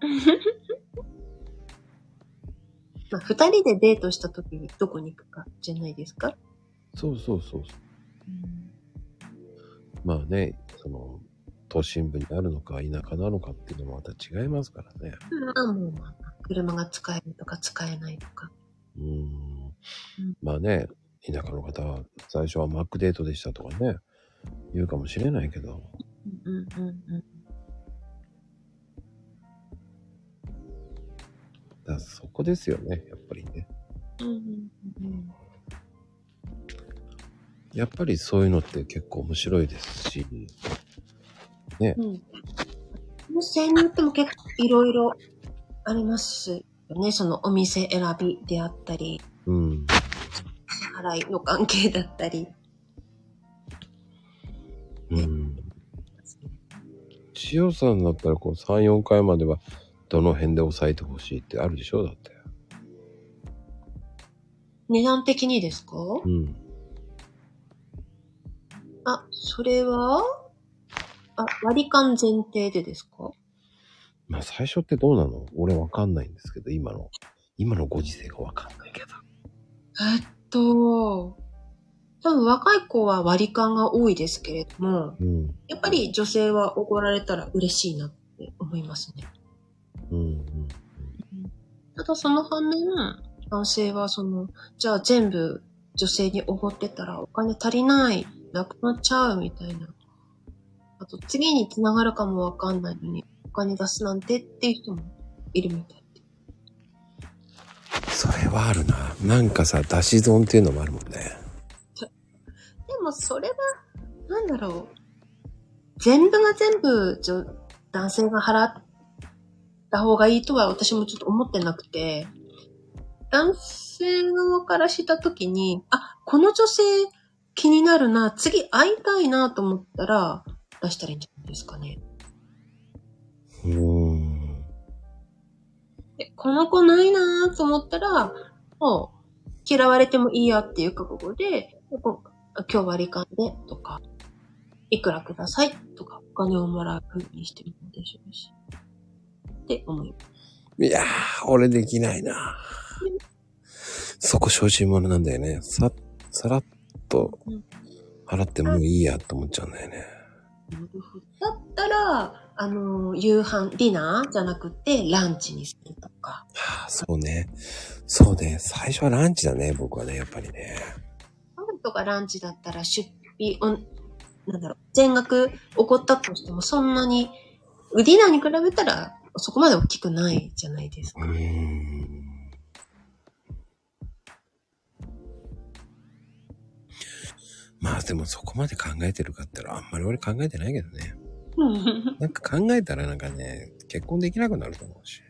まあ、二人でデートした時にどこに行くかじゃないですか？そうそうそうそう。まあね、その、都心部にあるのか田舎なのかっていうのもまた違いますからね。まあ、もう、まあ、車が使えるとか使えないとか。うーん。まあね、田舎の方は最初はマックデートでしたとかね、言うかもしれないけど、うんうんうん。だそこですよね、やっぱりね。うんうんうんやっぱりそういうのって結構面白いですし、ね、うん。お店によっても結構いろいろありますよね。そのお店選びであったり、うん。払いの関係だったり。うん。塩さんだったらこう3、4回まではどの辺で抑えてほしいってあるでしょ？だって。値段的にですか？うん。あ、それは？あ、割り勘前提でですか？まあ最初ってどうなの？俺わかんないんですけど、今の、今のご時世がわかんないけど。えっと、多分若い子は割り勘が多いですけれども、うん。やっぱり女性は怒られたら嬉しいなって思いますね。うん。うん。だその反面、男性はその、じゃあ全部女性におごってたらお金足りない、なくなっちゃうみたいな。あと次に繋がるかもわかんないのに、お金出すなんてっていう人もいるみたいで。それはあるな。なんかさ、出し損っていうのもあるもんね。でもそれは、なんだろう。全部が全部、じょ男性が払った方がいいとは私もちょっと思ってなくて、男性側からしたときに、あ、この女性気になるな、次会いたいなと思ったら、出したらいいんじゃないですかね。うーん。でこの子ないなと思ったら、もう、嫌われてもいいやっていう覚悟で、今日割り勘でとか、いくらくださいとか、お金をもらう風にしてみるでしょうし。って思います。いやー、俺できないな。そこ小心者なんだよね。さ、さらっと払ってもういいやと思っちゃうんだよね。なるほど。だったら、あの、夕飯、ディナーじゃなくて、ランチにするとか。はあ、そうね。そうね。最初はランチだね、僕はね、やっぱりね。とかランチだったら出費、おんなんだろう、全額起こったとしても、そんなに、ディナーに比べたら、そこまで大きくないじゃないですか。まあでもそこまで考えてるかって言ったらあんまり俺考えてないけどね。なんか考えたらなんかね、結婚できなくなると思うし。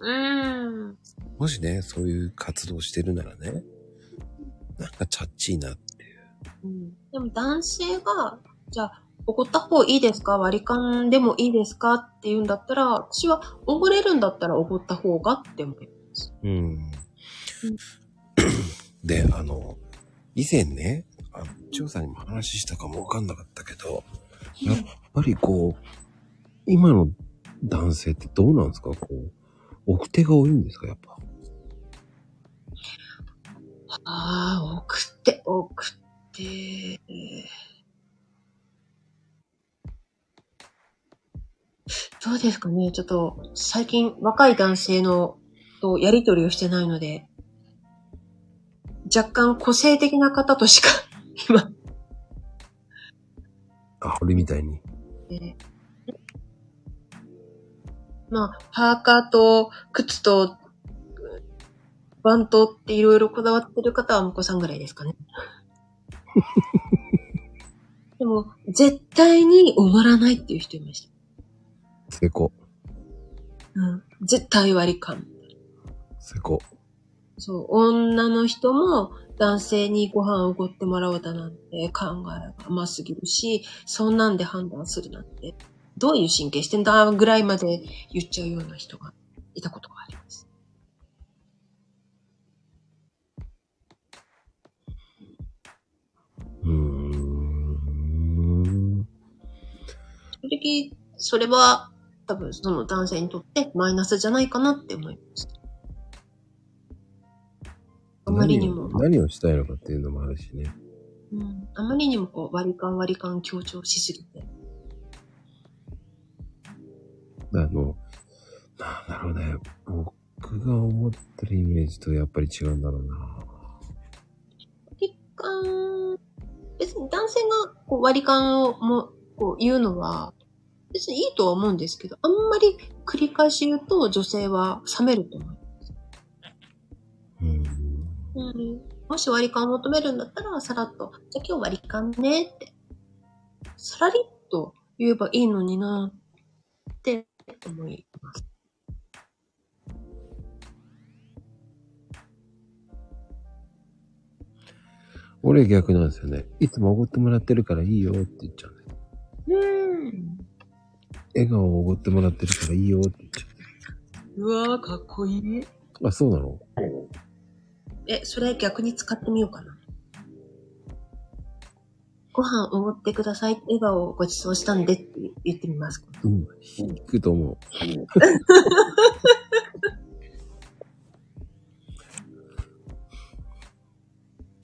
うーん。もしね、そういう活動してるならね、なんかチャッチーなう。うんでも男性が、じゃあ、おごった方いいですか？割り勘でもいいですか？って言うんだったら、私は、おごれるんだったらおごった方がって思います。うん。で、あの、以前ね、あの、千代さんにも話したかもわかんなかったけど、やっぱりこう、今の男性ってどうなんですか？こう、奥手が多いんですか？やっぱ。ああ、送って、送って。どうですかねちょっと、最近若い男性のとやりとりをしてないので、若干個性的な方としか、今、あ、俺みたいに。でまあ、パーカーと靴とバントっていろいろこだわってる方は向こさんぐらいですかね。でも、絶対に終わらないっていう人いました。成功。うん。絶対割り勘。成功。そう、女の人も男性にご飯をおごってもらおうだなんて考えが甘すぎるし、そんなんで判断するなんて、どういう神経してんだぐらいまで言っちゃうような人がいたことがあります。正直、それは多分その男性にとってマイナスじゃないかなって思います。あまりにも、何を何をしたいのかっていうのもあるしね。うん、あまりにもこう割り勘割り勘強調しすぎて。あの、なんだろうね。僕が思ってるイメージとやっぱり違うんだろうな。割り勘、別に男性がこう割り勘をもこう言うのは、別にいいとは思うんですけど、あんまり繰り返し言うと女性は冷めると思う。うん。うん、もし割り勘を求めるんだったら、さらっと、じゃあ今日割り勘ねって、さらりっと言えばいいのになって思います。俺逆なんですよね。いつもおごってもらってるからいいよって言っちゃう。うん。笑顔をおごってもらってるからいいよって言っちゃうわー、かっこいい。う。あ、そうなの？え、それ逆に使ってみようかな。ご飯おごってください。笑顔をご馳走したんでって言ってみます。うん。引くと思う。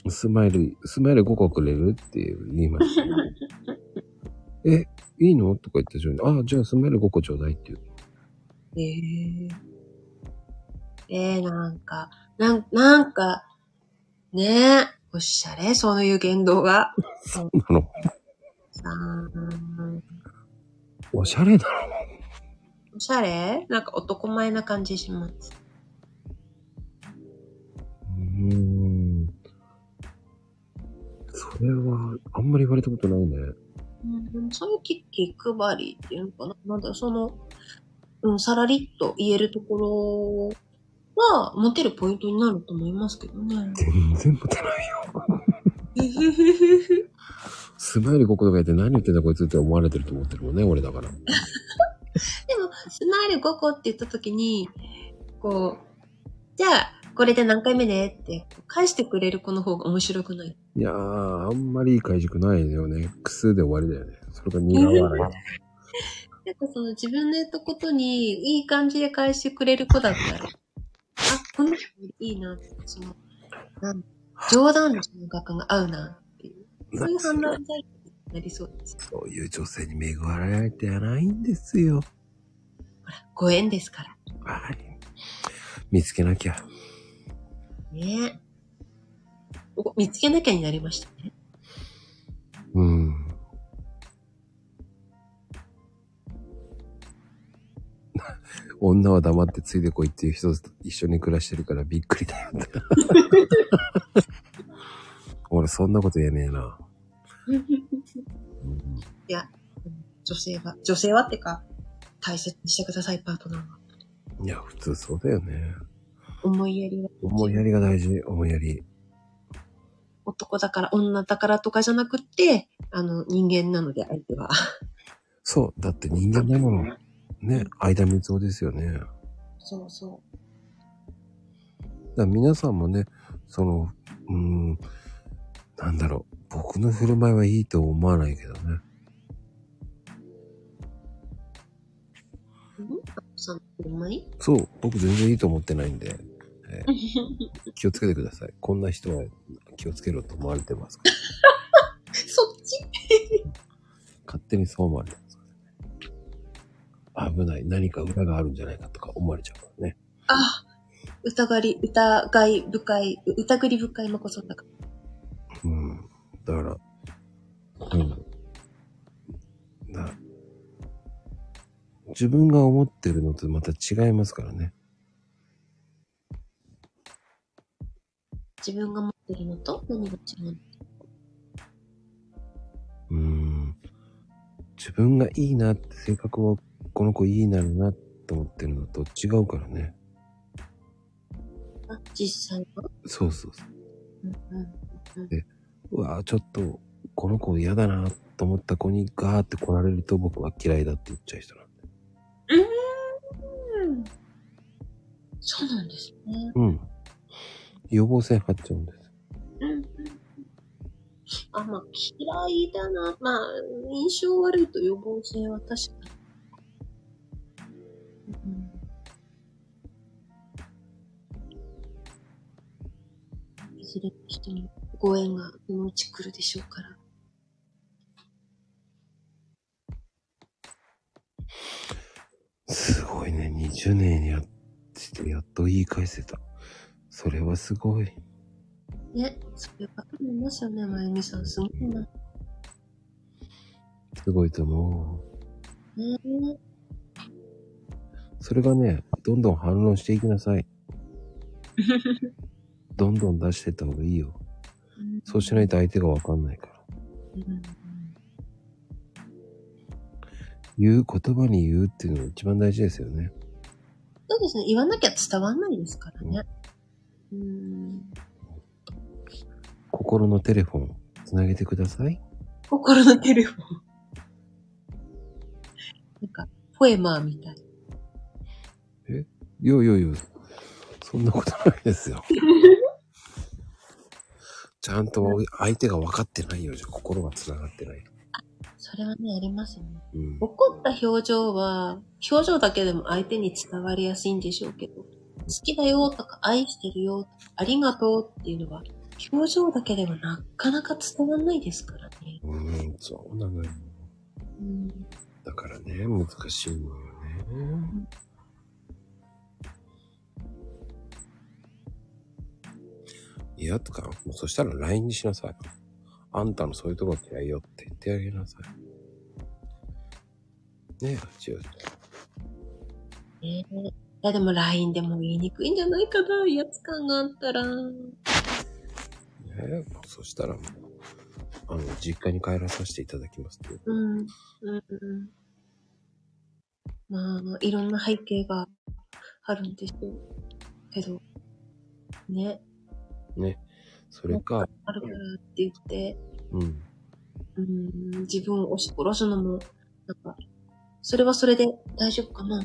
スマイル、スマイル5個くれるって言いました。え、いいの？とか言った瞬間に、あ、じゃあスマイル5個ちょうだいって言う。えー、えー、なんか、なん、なんか、ねえ、おしゃれ？そういう言動が。そうなの。おしゃれだおしゃれ？なんか男前な感じします。うーん。それは、あんまり言われたことないね。うん、そういうキッキ配りっていうのかななんだ、その、うん、さらりっと言えるところは、モテるポイントになると思いますけどね。全然モテないよ。スマイル5個とか言って何言ってんだこいつって思われてると思ってるもんね、俺だから。でも、スマイル5個って言った時に、こう、じゃあ、これで何回目ねって返してくれる子の方が面白くない？いやー、あんまりいい回軸ないよね。クスで終わりだよね。それが苦笑い。なんかその自分の言ったことにいい感じで返してくれる子だったら、あ、この人いいなって、その、なん冗談の感覚が合うなっていう、そういう判断材料になりそうです。そういう女性に恵まれてやないんですよ。ほら、ご縁ですから。はい。見つけなきゃ。ねお見つけなきゃになりましたね。うん。女は黙ってついてこいっていう人と一緒に暮らしてるからびっくりだよって。俺そんなこと言えねえな。うん女性は、女性はってか、大切にしてください、パートナーは。いや、普通そうだよね。思いやりは。思いやりが大事、思いやり。男だから、女だからとかじゃなくって、あの、人間なので、相手は。そう、だって人間なもの。ね、間三つですよね。そうそら皆さんもね、その、うーん、なんだろう、僕の振る舞いはいいと思わないけどね。う。ん？あさん、うまい？そう、僕全然いいと思ってないんで、えー 気をつけてください。こんな人は気をつけろと思われてますから。そっち？勝手にそう思われてますからね。危ない。何か裏があるんじゃないかとか思われちゃうからね。あ、疑り、疑い深い、疑り深いまこそんだから。うん。だから、うん。だ自分が思ってるのとまた違いますからね。自分が持ってるのと何が違うの？うん。自分がいいなって、性格はこの子いいなるなと思ってるのと違うからね。あ、実際は？そうそうそう。うんうんうんうわぁ、ちょっと、この子嫌だなと思った子にガーって来られると僕は嫌いだって言っちゃう人なんで。うん。そうなんですね。うん。予防線張っちゃうんです。うんうん。あ、まあ、嫌いだな。まあ、印象悪いと予防線は確かに。うん。いずれの人にご縁がそのうち来るでしょうから。すごいね。20年やってやっと言い返せた。それはすごい。ね、そういう方もいますよね、まゆみさん。すごいな。ねすごいと思う。えそれがね、どんどん反論していきなさい。どんどん出していった方がいいよ。そうしないと相手がわかんないから。うん言う、言葉に言うっていうのが一番大事ですよね。そうですね。言わなきゃ伝わんないですからね。うん。心のテレフォン、つなげてください。心のテレフォン。なんか、ポエマーみたい。いやいやいや、そんなことないですよ。ちゃんと相手が分かってないようじゃ心が繋がってない。それはね、ありますね。うん。怒った表情は、表情だけでも相手に伝わりやすいんでしょうけど、好きだよとか愛してるよ、ありがとうっていうのは、表情だけではなかなか伝わんないですからね。うん、そうなのよ。うん。だからね、難しいのよね。いやとか、もうそしたら LINE にしなさい。あんたのそういうとこ嫌いよって言ってあげなさい。ねえ、千代ちえいや、でも LINE でも言いにくいんじゃないかな、威圧感があったら。ねえ、そしたらもう、あの、実家に帰らさせていただきますって。うん。うんうん。まあ、いろんな背景があるんでしょうけど、ね、ね。それか、あるからって言って、うん。うん、自分を押し殺すのも、なんか、それはそれで大丈夫かな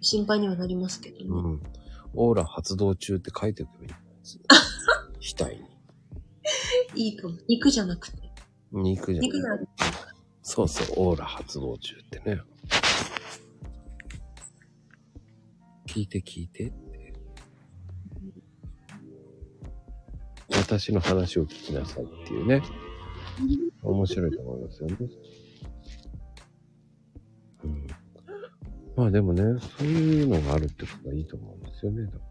心配にはなりますけどね。うん。オーラ発動中って書いておけばいいんです。額に。いいかも。肉じゃなくて。肉じゃない。肉じゃなくて。そうそう、オーラ発動中ってね。聞いて聞いてって。私の話を聞きなさいっていうね。面白いと思いますよね。まあでもね、そういうのがあるってことはいいと思うんですよね。だから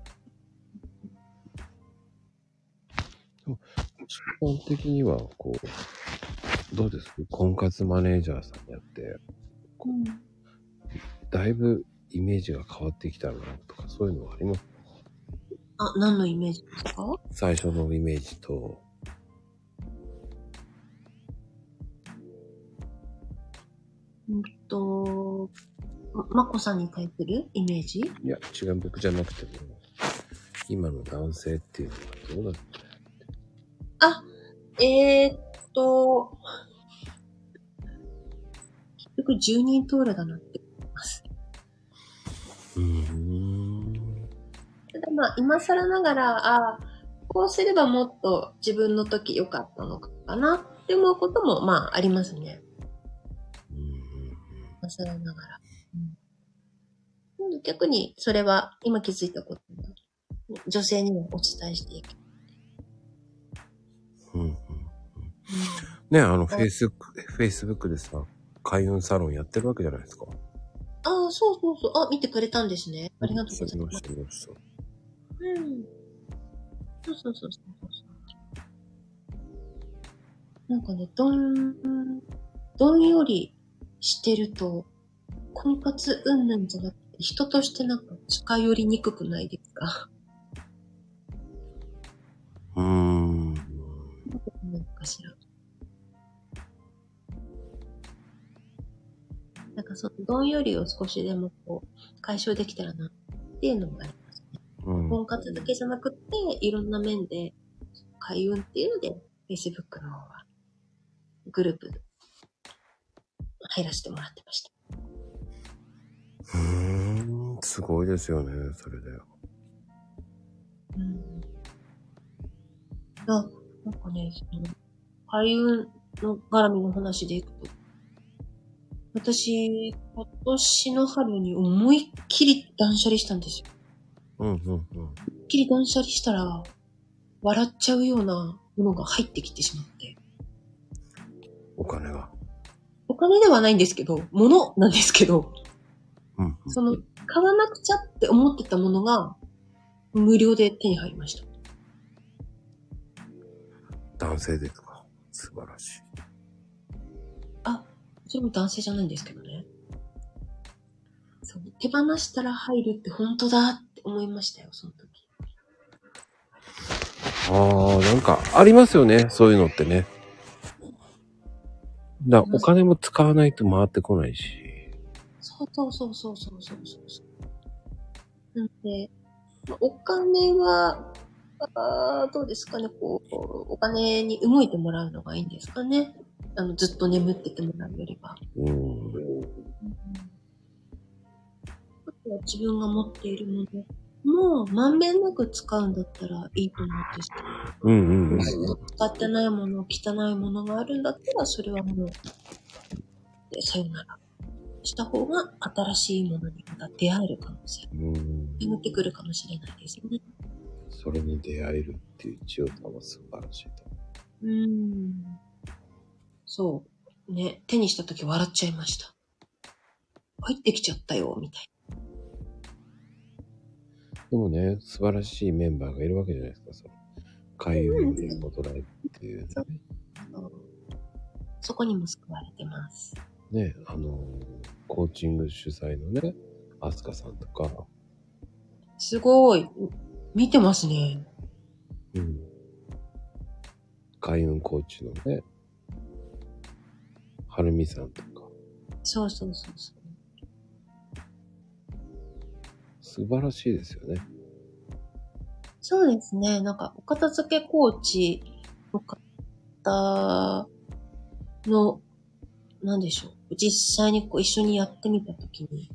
でも、一般的には、こう、どうです婚活マネージャーさんやって、こうだいぶイメージが変わってきたなとか、そういうのはあります？あ、何のイメージですか？最初のイメージと、うんと、ままこさんに対するイメージ？いや、違う、僕じゃなくても、今の男性っていうのはどうだった？えー、っと、結局10人通るだなって思います。うーん。ただまあ、今更ながら、ああ、こうすればもっと自分の時良かったのかなって思うことも、まあ、ありますね。うーん今更ながら。うん、逆に、それは今気づいたことを女性にもお伝えしていく。うんうんね、あの、フェイス、フェイスブックでさ、開運サロンやってるわけじゃないですか。ああ、そうそうそう。あ、見てくれたんですね。ありがとうございます見まました。うん。そうそうそうそう。なんかね、どん、どんよりしてると、婚活うんぬんじゃなくて、人としてなんか近寄りにくくないですか？うーん。なんかしら。なんかその、どんよりを少しでもこう、解消できたらな、っていうのもありますね。うん。婚活だけじゃなくって、いろんな面で、開運っていうので、Facebook の方は、グループ、入らせてもらってました。すごいですよね、それで。うん。あ、なんかね、その、開運の絡みの話でいくと、私、今年の春に思いっきり断捨離したんですよ。うん、うん、うん。思いっきり断捨離したら、笑っちゃうようなものが入ってきてしまって。お金が。お金ではないんですけど、物なんですけど、うん。うんその、買わなくちゃって思ってたものが、無料で手に入りました。男性ですか？素晴らしい。あ、それも男性じゃないんですけどね。そう、手放したら入るって本当だって思いましたよ、その時。ああ、なんか、ありますよね、そういうのってね。だお金も使わないと回ってこないし。そうそうそうそうそうそうそう。なんで、まあお金は、あーどうですかね、こう、お金に動いてもらうのがいいんですかね。あの、ずっと眠っててもらうよりは。うん。あとは自分が持っているものもうまんべんなく使うんだったらいいと思うんですけど、うんうんうん。使ってないもの、汚いものがあるんだったら、それはもう、でさよなら。した方が新しいものにまた出会える可能性うん。がってくるかもしれないですよね。それに出会えるっていう千代さんは素晴らしいとうーん。そう。ね、手にした時笑っちゃいました。入ってきちゃったよ、みたいでもね、素晴らしいメンバーがいるわけじゃないですか。その開運で戻られっていうね。そうそこにも救われてます。ね、あの、コーチング主催のね、アスカさんとか、すごい。見てますね。うん。開運コーチのね、はるみさんとか、そうそうそうそう。素晴らしいですよね。そうですね。なんか、お片付けコーチの方の、なんでしょう。実際にこう一緒にやってみたときに、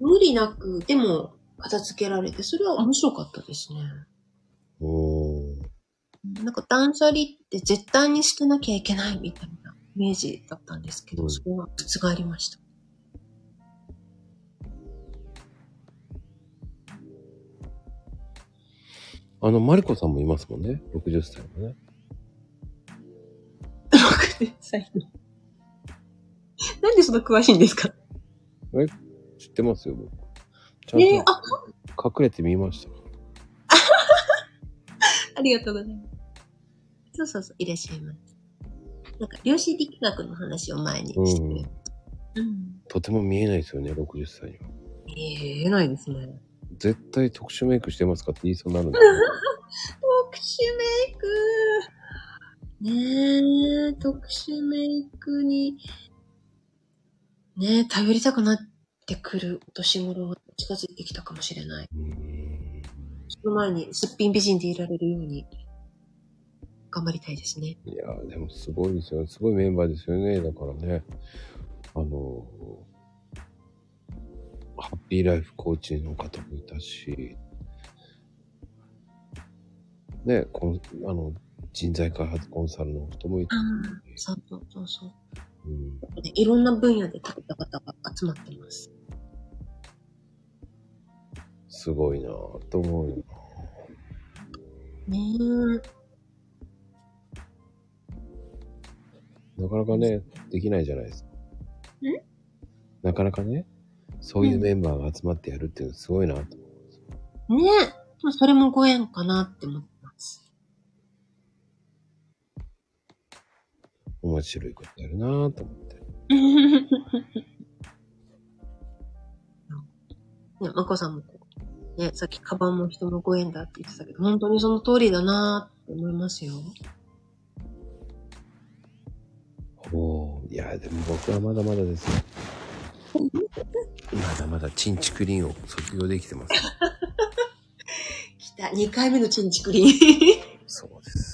無理なく、でも片付けられて、それは面白かったですね。おー。なんか断捨離って絶対に捨てなきゃいけないみたいなイメージだったんですけど、うんそれは覆りました。あの、マリコさんもいますもんね。60歳のね。60歳の。なんでそんな詳しいんですか？知ってますよ、僕。ちゃんえー、とあ、隠れてみました。ありがとうございます。そうそうそう、いらっしゃいます。なんか、量子力学の話を前にして、うん。うん。とても見えないですよね、60歳には。見えないですね。絶対特殊メイクしてますかって言いそうになるんだ 特殊メイクねえ、特殊メイクに、ねえ、頼りたくなってくるお年頃が近づいてきたかもしれない。その前にすっぴん美人でいられるように、頑張りたいですね。いやー、でもすごいですよ。すごいメンバーですよね。だからね、あのーハッピーライフコーチの方もいたし、ね、こんあの、人材開発コンサルの人もいたうん。そうそうそうそう。うん、ねいろんな分野で食べた方が集まってます。すごいなぁと思うよねえ。な。なかなかね、できないじゃないですか。ん？なかなかね、そういうメンバーが集まってやるっていうのはすごいなと。ねえ。でもそれもご縁かなって思ってます。面白いことやるなぁと思って。ね、まこさんもこう、ね、さっきカバンも人のご縁だって言ってたけど、本当にその通りだなって思いますよ。おーいや、でも僕はまだまだですよ。まだまだチンチクリンを卒業できてます。来た、2回目のチンチクリン。そうです。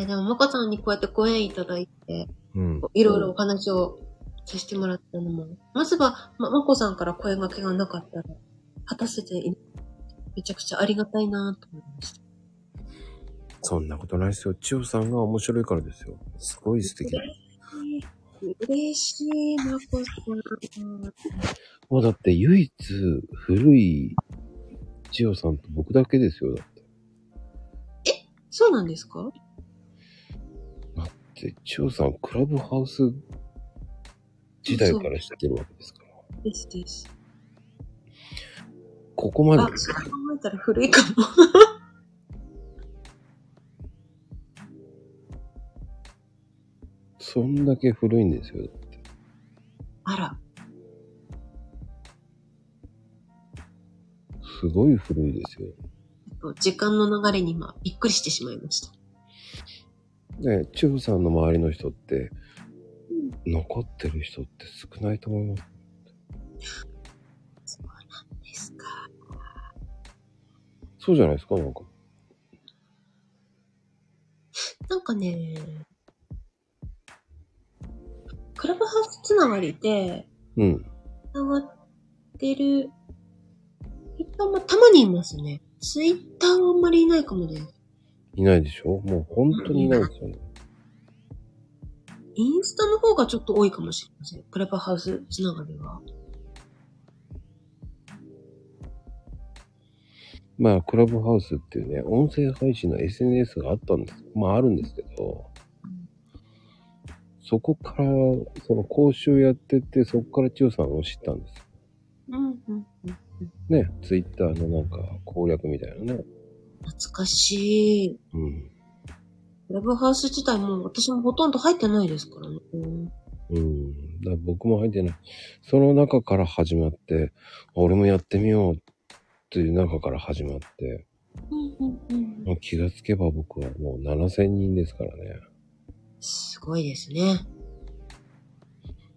えでも、まこさんにこうやってご縁いただいて、うん。いろいろお話をさせてもらったのも、まずは、ま、まこさんから声掛けがなかったら、果たせていめちゃくちゃありがたいなと思いました。そんなことないですよ。千代さんが面白いからですよ。すごい素敵。嬉しい、まこさん。もうだって唯一古い千代さんと僕だけですよ。だって。そうなんですか？で、千代さんクラブハウス時代から知ってるわけですから。ですです。ここまであ、そう考えたら古いかも。そんだけ古いんですよ。あら。すごい古いですよ。時間の流れに今、びっくりしてしまいました。ね、千代さんの周りの人って、残ってる人って少ないと思います。そうなんですか。そうじゃないですかなんか。なんかね、クラブハウスつながりで、うん。つながってる人もたまにいますね。ツイッターはあんまりいないかもです。いないでしょ？もう本当にいないですよね。インスタの方がちょっと多いかもしれません。クラブハウスつながりは。まあ、クラブハウスっていうね、音声配信の SNS があったんです。まあ、あるんですけど、そこから、その講習やってて、そこから千代さんを知ったんですよ。うんうんうん。ね、ツイッターのなんか攻略みたいなね。懐かしい。うん。ラブハウス自体も私もほとんど入ってないですからね。うん。だ僕も入ってない。その中から始まって、あ俺もやってみようっていう中から始まって、うんうんうんまあ気がつけば僕はもう7000人ですからね。すごいですね。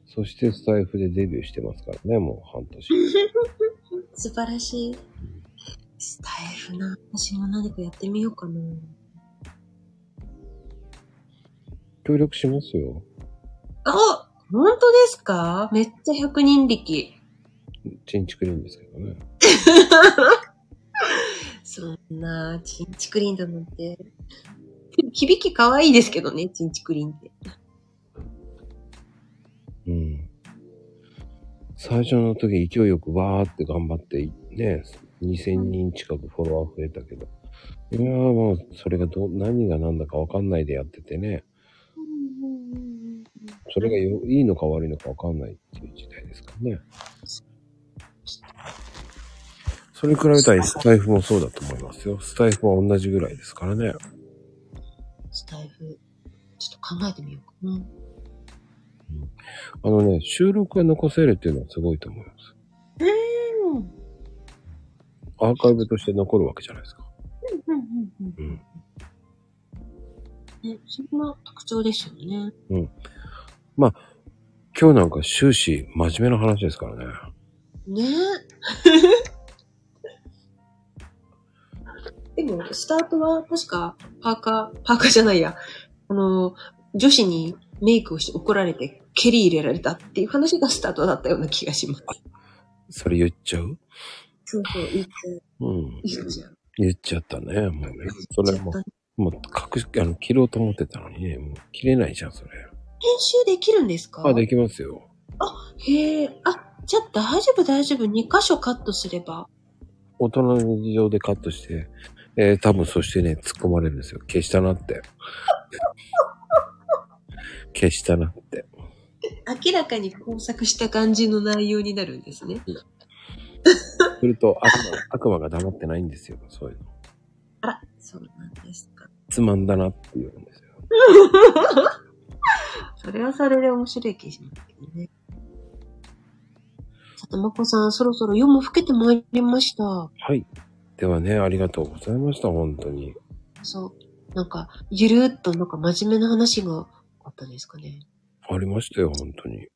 そしてスタイフでデビューしてますからね、もう半年。素晴らしい。スタイフな。私も何かやってみようかな。協力しますよ。あ本当ですか？めっちゃ100人力。チンチクリーンですけどね。そんな、チンチクリーンだなんて。響き可愛いですけどね、チンチクリーンって。うん。最初の時勢いよくわーって頑張ってね、2000人近くフォロワー増えたけど、いやーもうそれがど、何が何だかわかんないでやっててね、それがよいいのか悪いのかわかんないっていう時代ですからね。それに比べたらスタイフもそうだと思いますよ。スタイフは同じぐらいですからね。スタイフ、ちょっと考えてみようかな。あのね、収録が残せるっていうのはすごいと思います。うん。アーカイブとして残るわけじゃないですか。うんうんうんうん。ね、そんな特徴ですよね。今日なんか終始真面目な話ですからね。ね でも、スタートは確か、パーカー、パーカーじゃないや。あの、女子にメイクをして怒られて、蹴り入れられたっていう話がスタートだったような気がします。それ言っちゃう？そうそう、言って、うん。言っちゃう。言っちゃったね。もうね。それも、もう隠し、あの、切ろうと思ってたのにね、もう切れないじゃん、それ。編集できるんですか？あ、できますよ。へえ、あ、じゃあ大丈夫大丈夫。2箇所カットすれば。大人の事情でカットして、えー、多分そしてね、突っ込まれるんですよ。消したなって。消したなって。明らかに工作した感じの内容になるんですね。すると、悪魔、悪魔が黙ってないんですよ。そういうの。あら、そうなんですか。つまんだなって言うんですよ。それはそれで面白い気がしますけどね。さて、まこさん、そろそろ夜も更けてまいりました。はい。ではね、ありがとうございました、本当に。そう。なんか、ゆるーっとなんか真面目な話があったんですかね。ありましたよ、本当に。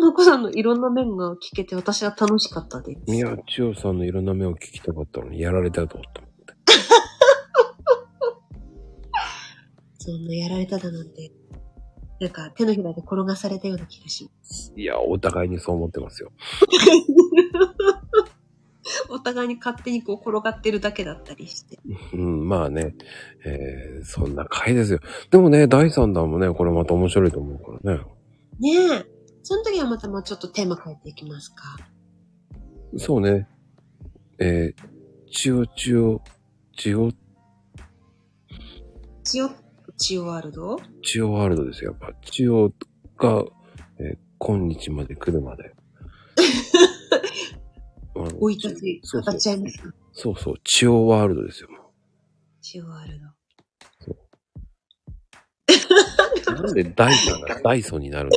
まこさんのいろんな面が聞けて私は楽しかったです。宮千代さんのいろんな目を聞きたかったのに、やられたと思って。そんなやられただなんて、なんか手のひらで転がされたような気がします。いや、お互いにそう思ってますよ。お互いに勝手にこう転がってるだけだったりして。うん、まあね、えー、そんな回ですよ。でもね、第3弾もね、これまた面白いと思うからね。ねえ。その時はまたもうちょっとテーマ変えていきますか。そうね。えー、千代千代、千代、千代、千代ワールド？千代ワールドですよ。やっぱ、千代が、えー今日まで来るまで。あの生い立ち、そうそう語っちゃいます。そうそう、千代ワールドですよ。も千代ワールド。うなんでダイソンがダイソンになるの？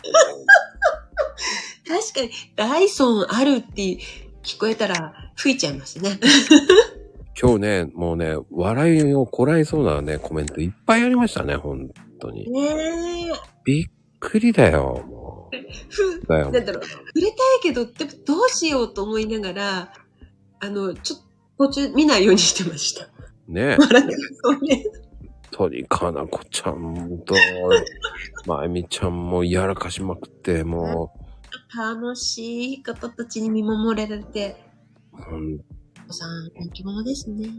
確かに、ダイソンあるって聞こえたら吹いちゃいますね。今日ね、もうね、笑いをこらえそうなね、コメントいっぱいありましたね、本当に。ねえ。びっくりだよ、もふ、う。だよ。なんだろう、触れたいけど、でもどうしようと思いながら、あの、ちょっと途中見ないようにしてました。ね笑ってそうね。鳥かなこちゃんと、まゆみちゃんもやらかしまくって、も楽しい方たちに見守られて、う、ほんお子さん、人気者ですね。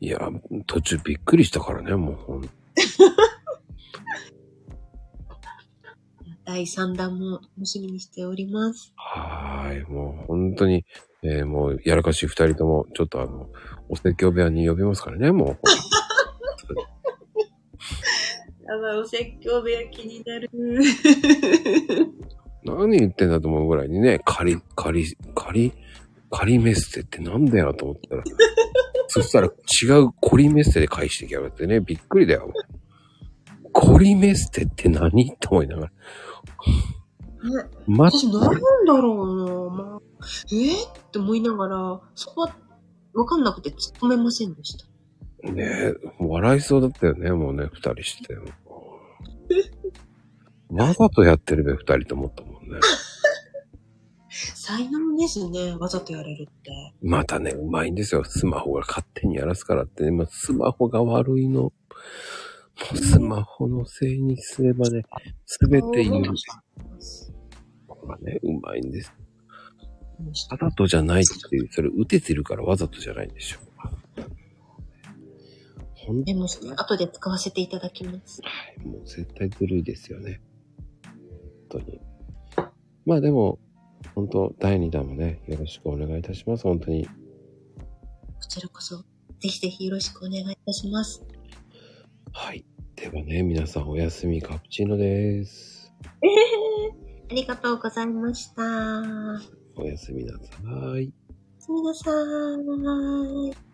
いや、途中びっくりしたからね、もうほん。第3弾も楽しみにしております。はーい、もう本当に、えーもうやらかしい二人とも、ちょっとあの、お説教部屋に呼びますからね、もう。やばい、お説教部屋気になる。何言ってんだと思うぐらいにね、仮、仮、仮、仮メッセってなんだよと思ったら、そしたら違うコリメッセで返してきやがってね、びっくりだよ。コリメッセって何と思いながら。ね、ま、私なんだろうなまあ、えー、って思いながら、そこはわかんなくて突っ込めませんでした。ねえ、笑いそうだったよね、もうね、二人して。わざとやってるべ、二人と思ったもんね。才能ですね、わざとやれるって。またね、うまいんですよ。スマホが勝手にやらすからってね。まあ、スマホが悪いの。もうスマホのせいにすればね、すべて言う。これね、うまいんです。わざとじゃないっていう、それ打ててるからわざとじゃないんでしょ。ほんメモして、後で使わせていただきます。もう絶対ずるいですよね。本当に。まあでも、本当第2弾もね、よろしくお願いいたします。本当に。こちらこそ、ぜひぜひよろしくお願いいたします。はい。ではね、皆さんおやすみカプチーノです。ありがとうございました。おやすみなさい。おやすみなさーい。